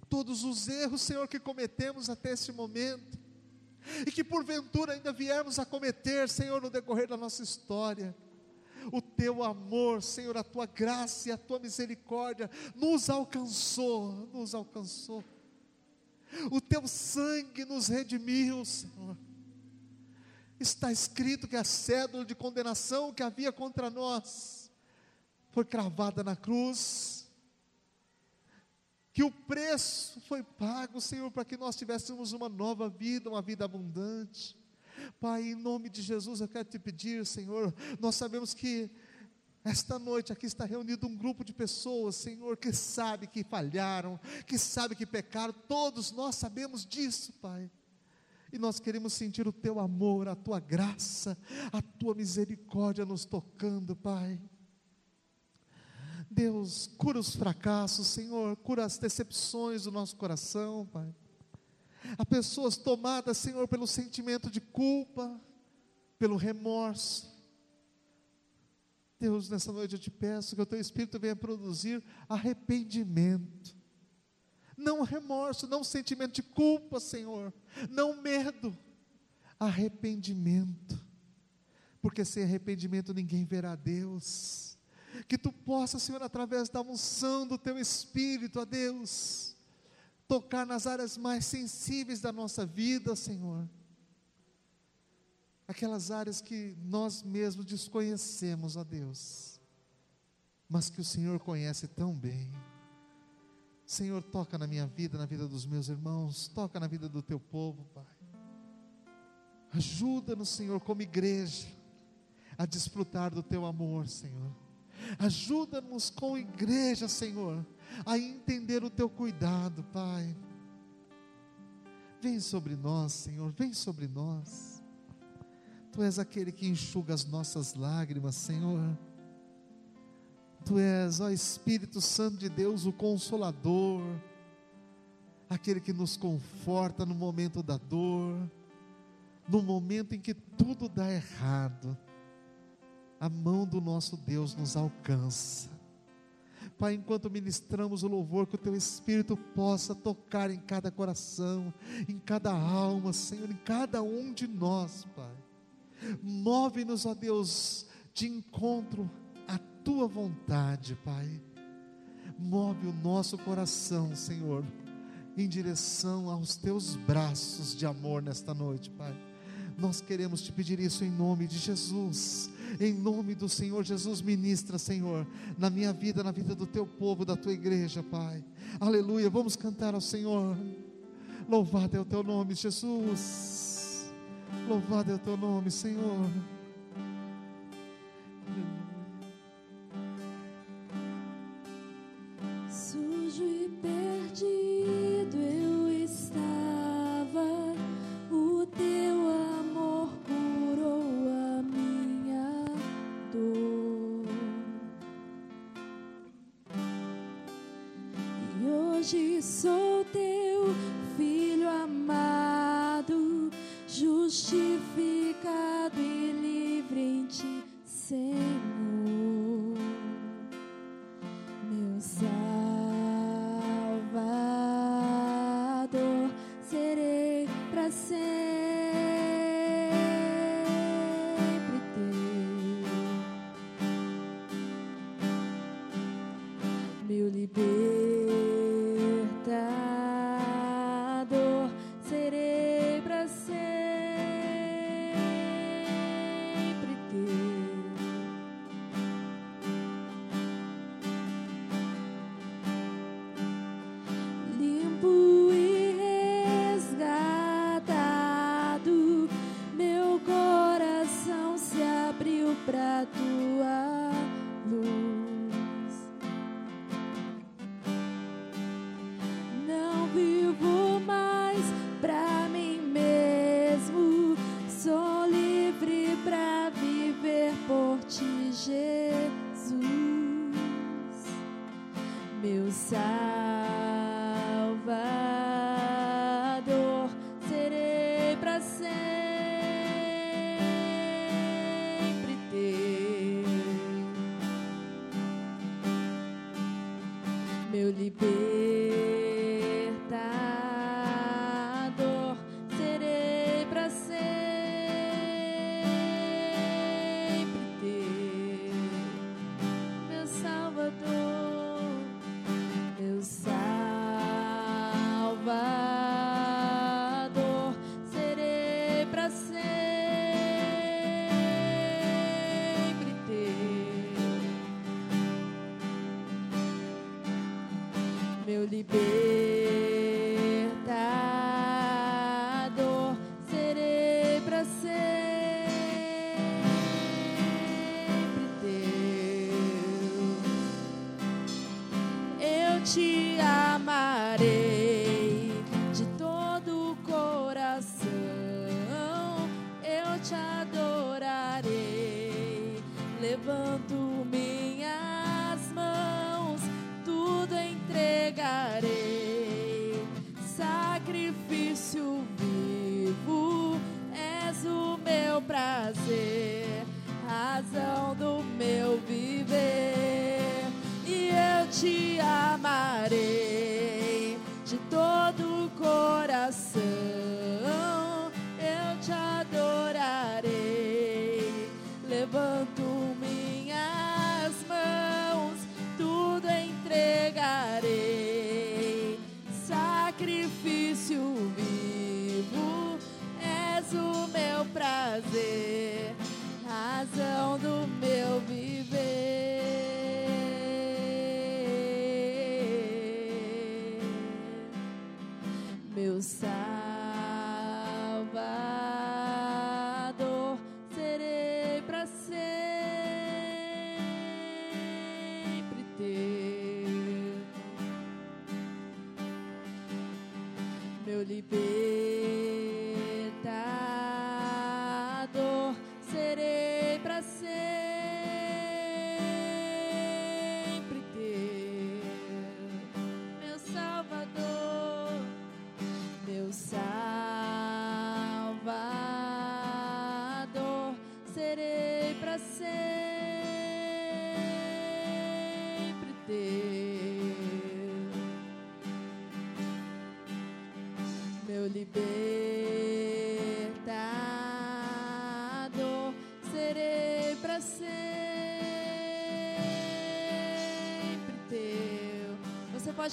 todos os erros, Senhor, que cometemos até esse momento, e que porventura ainda viermos a cometer, Senhor, no decorrer da nossa história. O teu amor, Senhor, a tua graça e a tua misericórdia nos alcançou, nos alcançou. O teu sangue nos redimiu, Senhor. Está escrito que a cédula de condenação que havia contra nós foi cravada na cruz que o preço foi pago, Senhor, para que nós tivéssemos uma nova vida, uma vida abundante. Pai, em nome de Jesus, eu quero te pedir, Senhor, nós sabemos que esta noite aqui está reunido um grupo de pessoas, Senhor, que sabe que falharam, que sabe que pecaram, todos nós sabemos disso, Pai. E nós queremos sentir o teu amor, a tua graça, a tua misericórdia nos tocando, Pai. Deus, cura os fracassos, Senhor, cura as decepções do nosso coração, Pai. Há pessoas tomadas, Senhor, pelo sentimento de culpa, pelo remorso. Deus, nessa noite eu te peço que o teu Espírito venha produzir arrependimento, não remorso, não sentimento de culpa, Senhor, não medo, arrependimento, porque sem arrependimento ninguém verá Deus que tu possa, Senhor, através da unção do teu Espírito, a Deus, tocar nas áreas mais sensíveis da nossa vida, Senhor. Aquelas áreas que nós mesmos desconhecemos, ó Deus, mas que o Senhor conhece tão bem. Senhor, toca na minha vida, na vida dos meus irmãos, toca na vida do teu povo, Pai. Ajuda-nos, Senhor, como igreja, a desfrutar do teu amor, Senhor Ajuda-nos com igreja, Senhor, a entender o teu cuidado, Pai. Vem sobre nós, Senhor, vem sobre nós. Tu és aquele que enxuga as nossas lágrimas, Senhor. Tu és, ó Espírito Santo de Deus, o consolador, aquele que nos conforta no momento da dor, no momento em que tudo dá errado a mão do nosso Deus nos alcança. Pai, enquanto ministramos o louvor, que o Teu Espírito possa tocar em cada coração, em cada alma, Senhor, em cada um de nós, Pai. Move-nos, ó Deus, de encontro à Tua vontade, Pai. Move o nosso coração, Senhor, em direção aos Teus braços de amor nesta noite, Pai. Nós queremos te pedir isso em nome de Jesus em nome do Senhor Jesus, ministra, Senhor, na minha vida, na vida do teu povo, da tua igreja, Pai. Aleluia. Vamos cantar ao Senhor. Louvado é o teu nome, Jesus. Louvado é o teu nome, Senhor.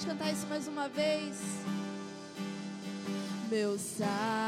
cantar isso mais uma vez. Meu sábio.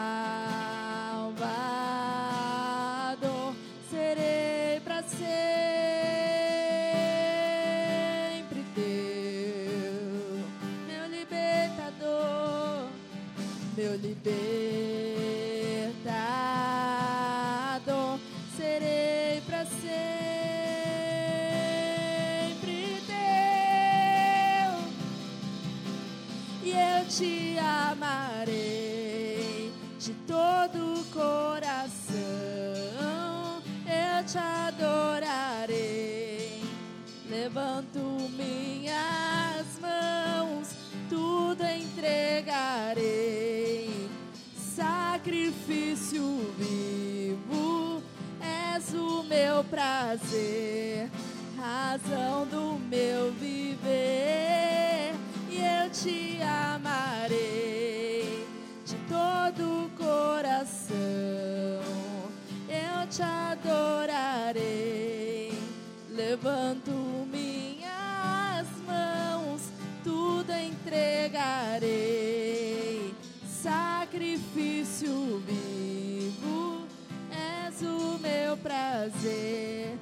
prazer, razão do meu viver, e eu te amo. prazer,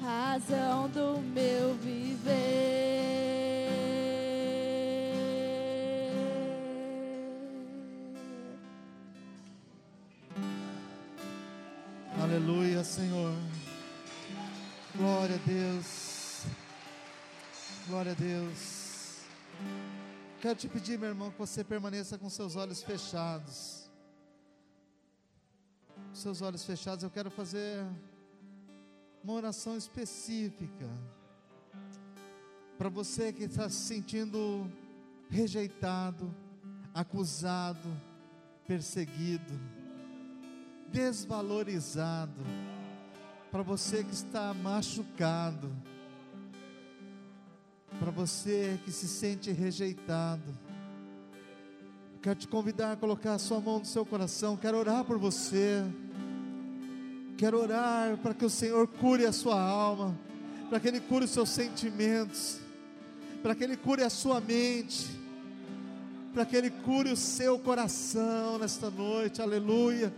razão do meu viver. Aleluia, Senhor. Glória a Deus. Glória a Deus. Quero te pedir, meu irmão, que você permaneça com seus olhos fechados seus olhos fechados, eu quero fazer uma oração específica para você que está se sentindo rejeitado, acusado, perseguido, desvalorizado, para você que está machucado, para você que se sente rejeitado. Quero te convidar a colocar a sua mão no seu coração, quero orar por você quero orar para que o Senhor cure a sua alma, para que Ele cure os seus sentimentos, para que Ele cure a sua mente, para que Ele cure o seu coração nesta noite, aleluia.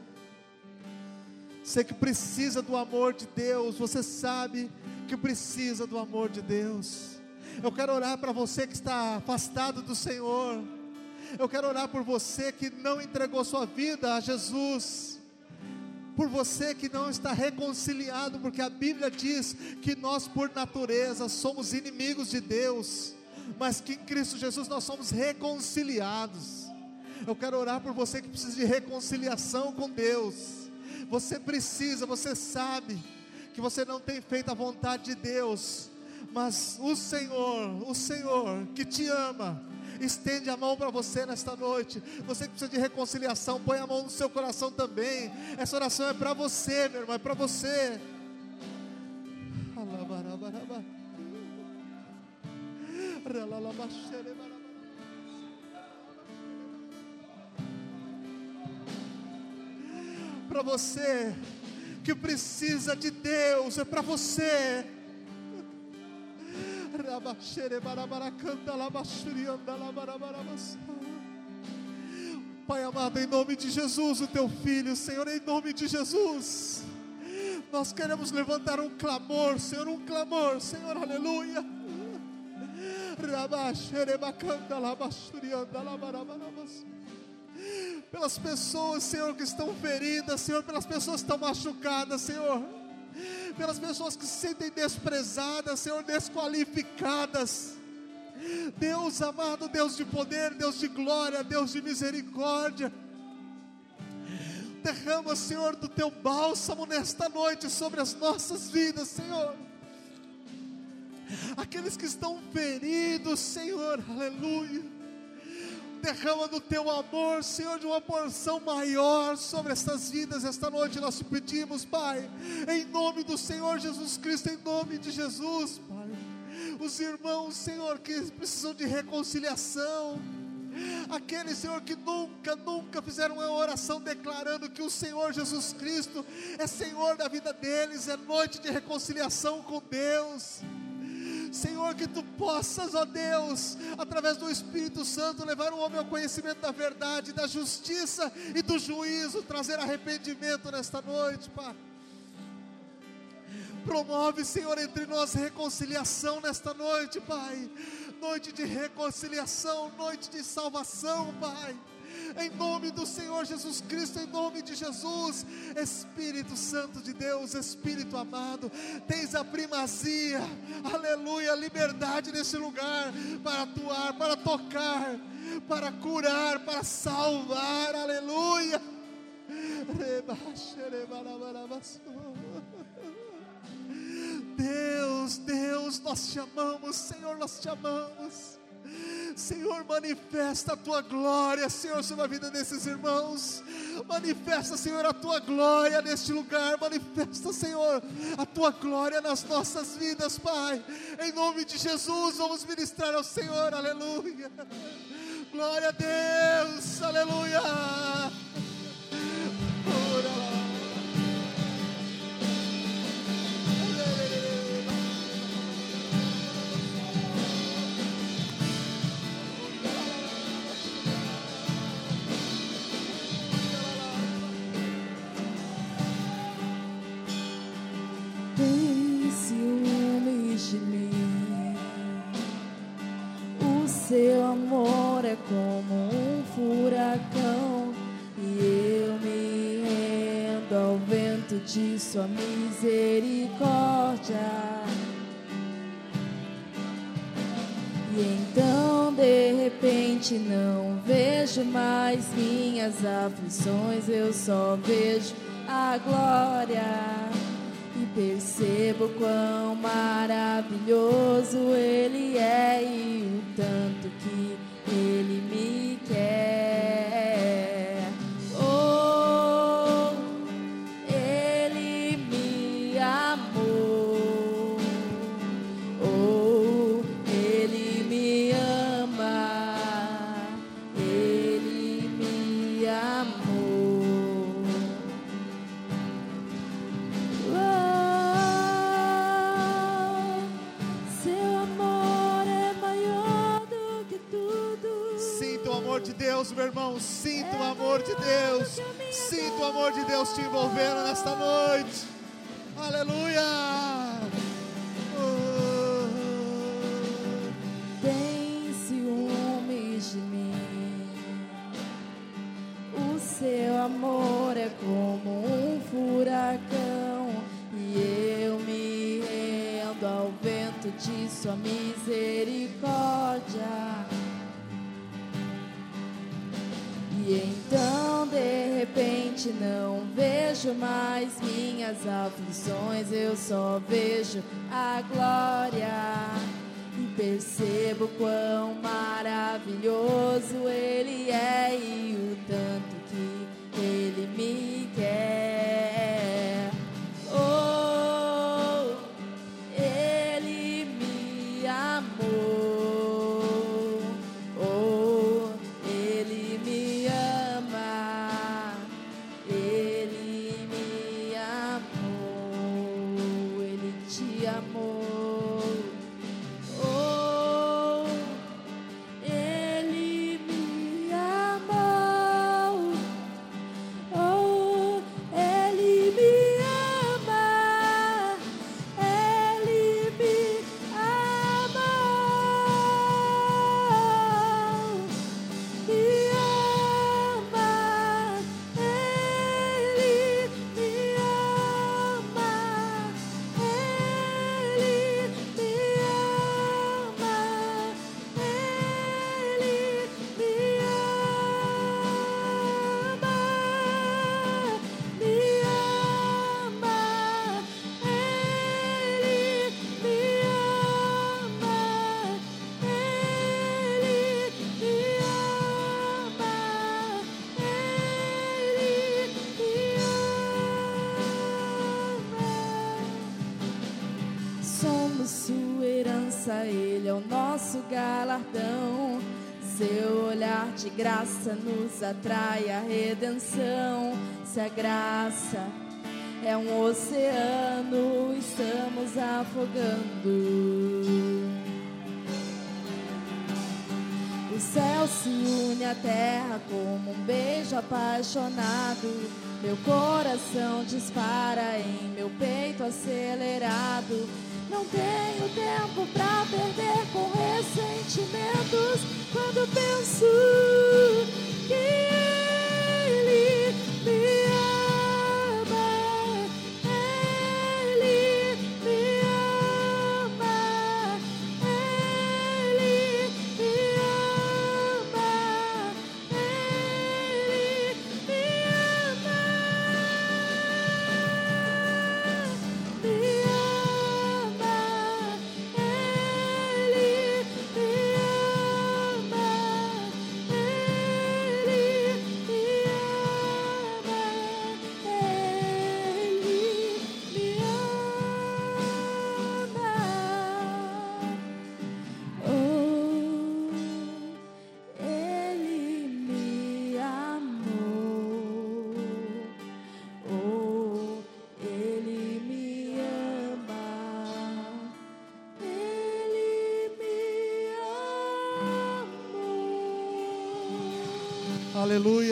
Você que precisa do amor de Deus, você sabe que precisa do amor de Deus. Eu quero orar para você que está afastado do Senhor. Eu quero orar por você que não entregou sua vida a Jesus. Por você que não está reconciliado, porque a Bíblia diz que nós, por natureza, somos inimigos de Deus, mas que em Cristo Jesus nós somos reconciliados. Eu quero orar por você que precisa de reconciliação com Deus. Você precisa, você sabe que você não tem feito a vontade de Deus, mas o Senhor, o Senhor que te ama, estende a mão para você nesta noite. Você que precisa de reconciliação, põe a mão no seu coração também. Essa oração é para você, meu irmão, é para você. Para você que precisa de Deus, é para você. Pai amado, em nome de Jesus, o teu filho, Senhor, em nome de Jesus, nós queremos levantar um clamor, Senhor, um clamor, Senhor, aleluia. Pelas pessoas, Senhor, que estão feridas, Senhor, pelas pessoas que estão machucadas, Senhor pelas pessoas que se sentem desprezadas, Senhor, desqualificadas. Deus amado, Deus de poder, Deus de glória, Deus de misericórdia. Derrama, Senhor, do teu bálsamo nesta noite sobre as nossas vidas, Senhor. Aqueles que estão feridos, Senhor, aleluia derrama do teu amor, Senhor, de uma porção maior sobre essas vidas esta noite. Nós te pedimos, Pai, em nome do Senhor Jesus Cristo, em nome de Jesus, Pai. Os irmãos, Senhor, que precisam de reconciliação, aqueles, Senhor, que nunca, nunca fizeram uma oração declarando que o Senhor Jesus Cristo é Senhor da vida deles, é noite de reconciliação com Deus. Senhor, que tu possas, ó Deus, através do Espírito Santo, levar o homem ao conhecimento da verdade, da justiça e do juízo, trazer arrependimento nesta noite, Pai. Promove, Senhor, entre nós reconciliação nesta noite, Pai. Noite de reconciliação, noite de salvação, Pai em nome do Senhor Jesus Cristo, em nome de Jesus, Espírito Santo de Deus, Espírito amado, tens a primazia, aleluia, liberdade nesse lugar para atuar, para tocar, para curar, para salvar, aleluia. Deus, Deus, nós te amamos, Senhor, nós te amamos. Senhor, manifesta a tua glória, Senhor, sobre a vida desses irmãos. Manifesta, Senhor, a tua glória neste lugar. Manifesta, Senhor, a tua glória nas nossas vidas, Pai. Em nome de Jesus, vamos ministrar ao Senhor, aleluia. Glória a Deus, aleluia. Como um furacão e eu me rendo ao vento de sua misericórdia. E então de repente não vejo mais minhas aflições, eu só vejo a glória e percebo quão maravilhoso Ele é. Ele me Deus, meu irmão. Sinta o amor de Deus. Sinta o amor de Deus te envolvendo nesta noite. Aleluia. Vejo o nosso galardão. Seu olhar de graça nos atrai à redenção. Se a graça é um oceano, estamos afogando. O céu se une à terra como um beijo apaixonado. Meu coração dispara em meu peito acelerado. Não tenho tempo pra perder com ressentimentos quando penso que ele me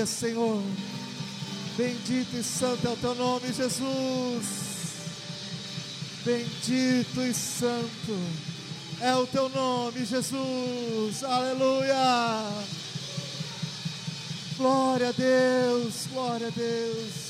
Senhor. Bendito e santo é o teu nome, Jesus. Bendito e santo é o teu nome, Jesus. Aleluia. Glória a Deus, glória a Deus.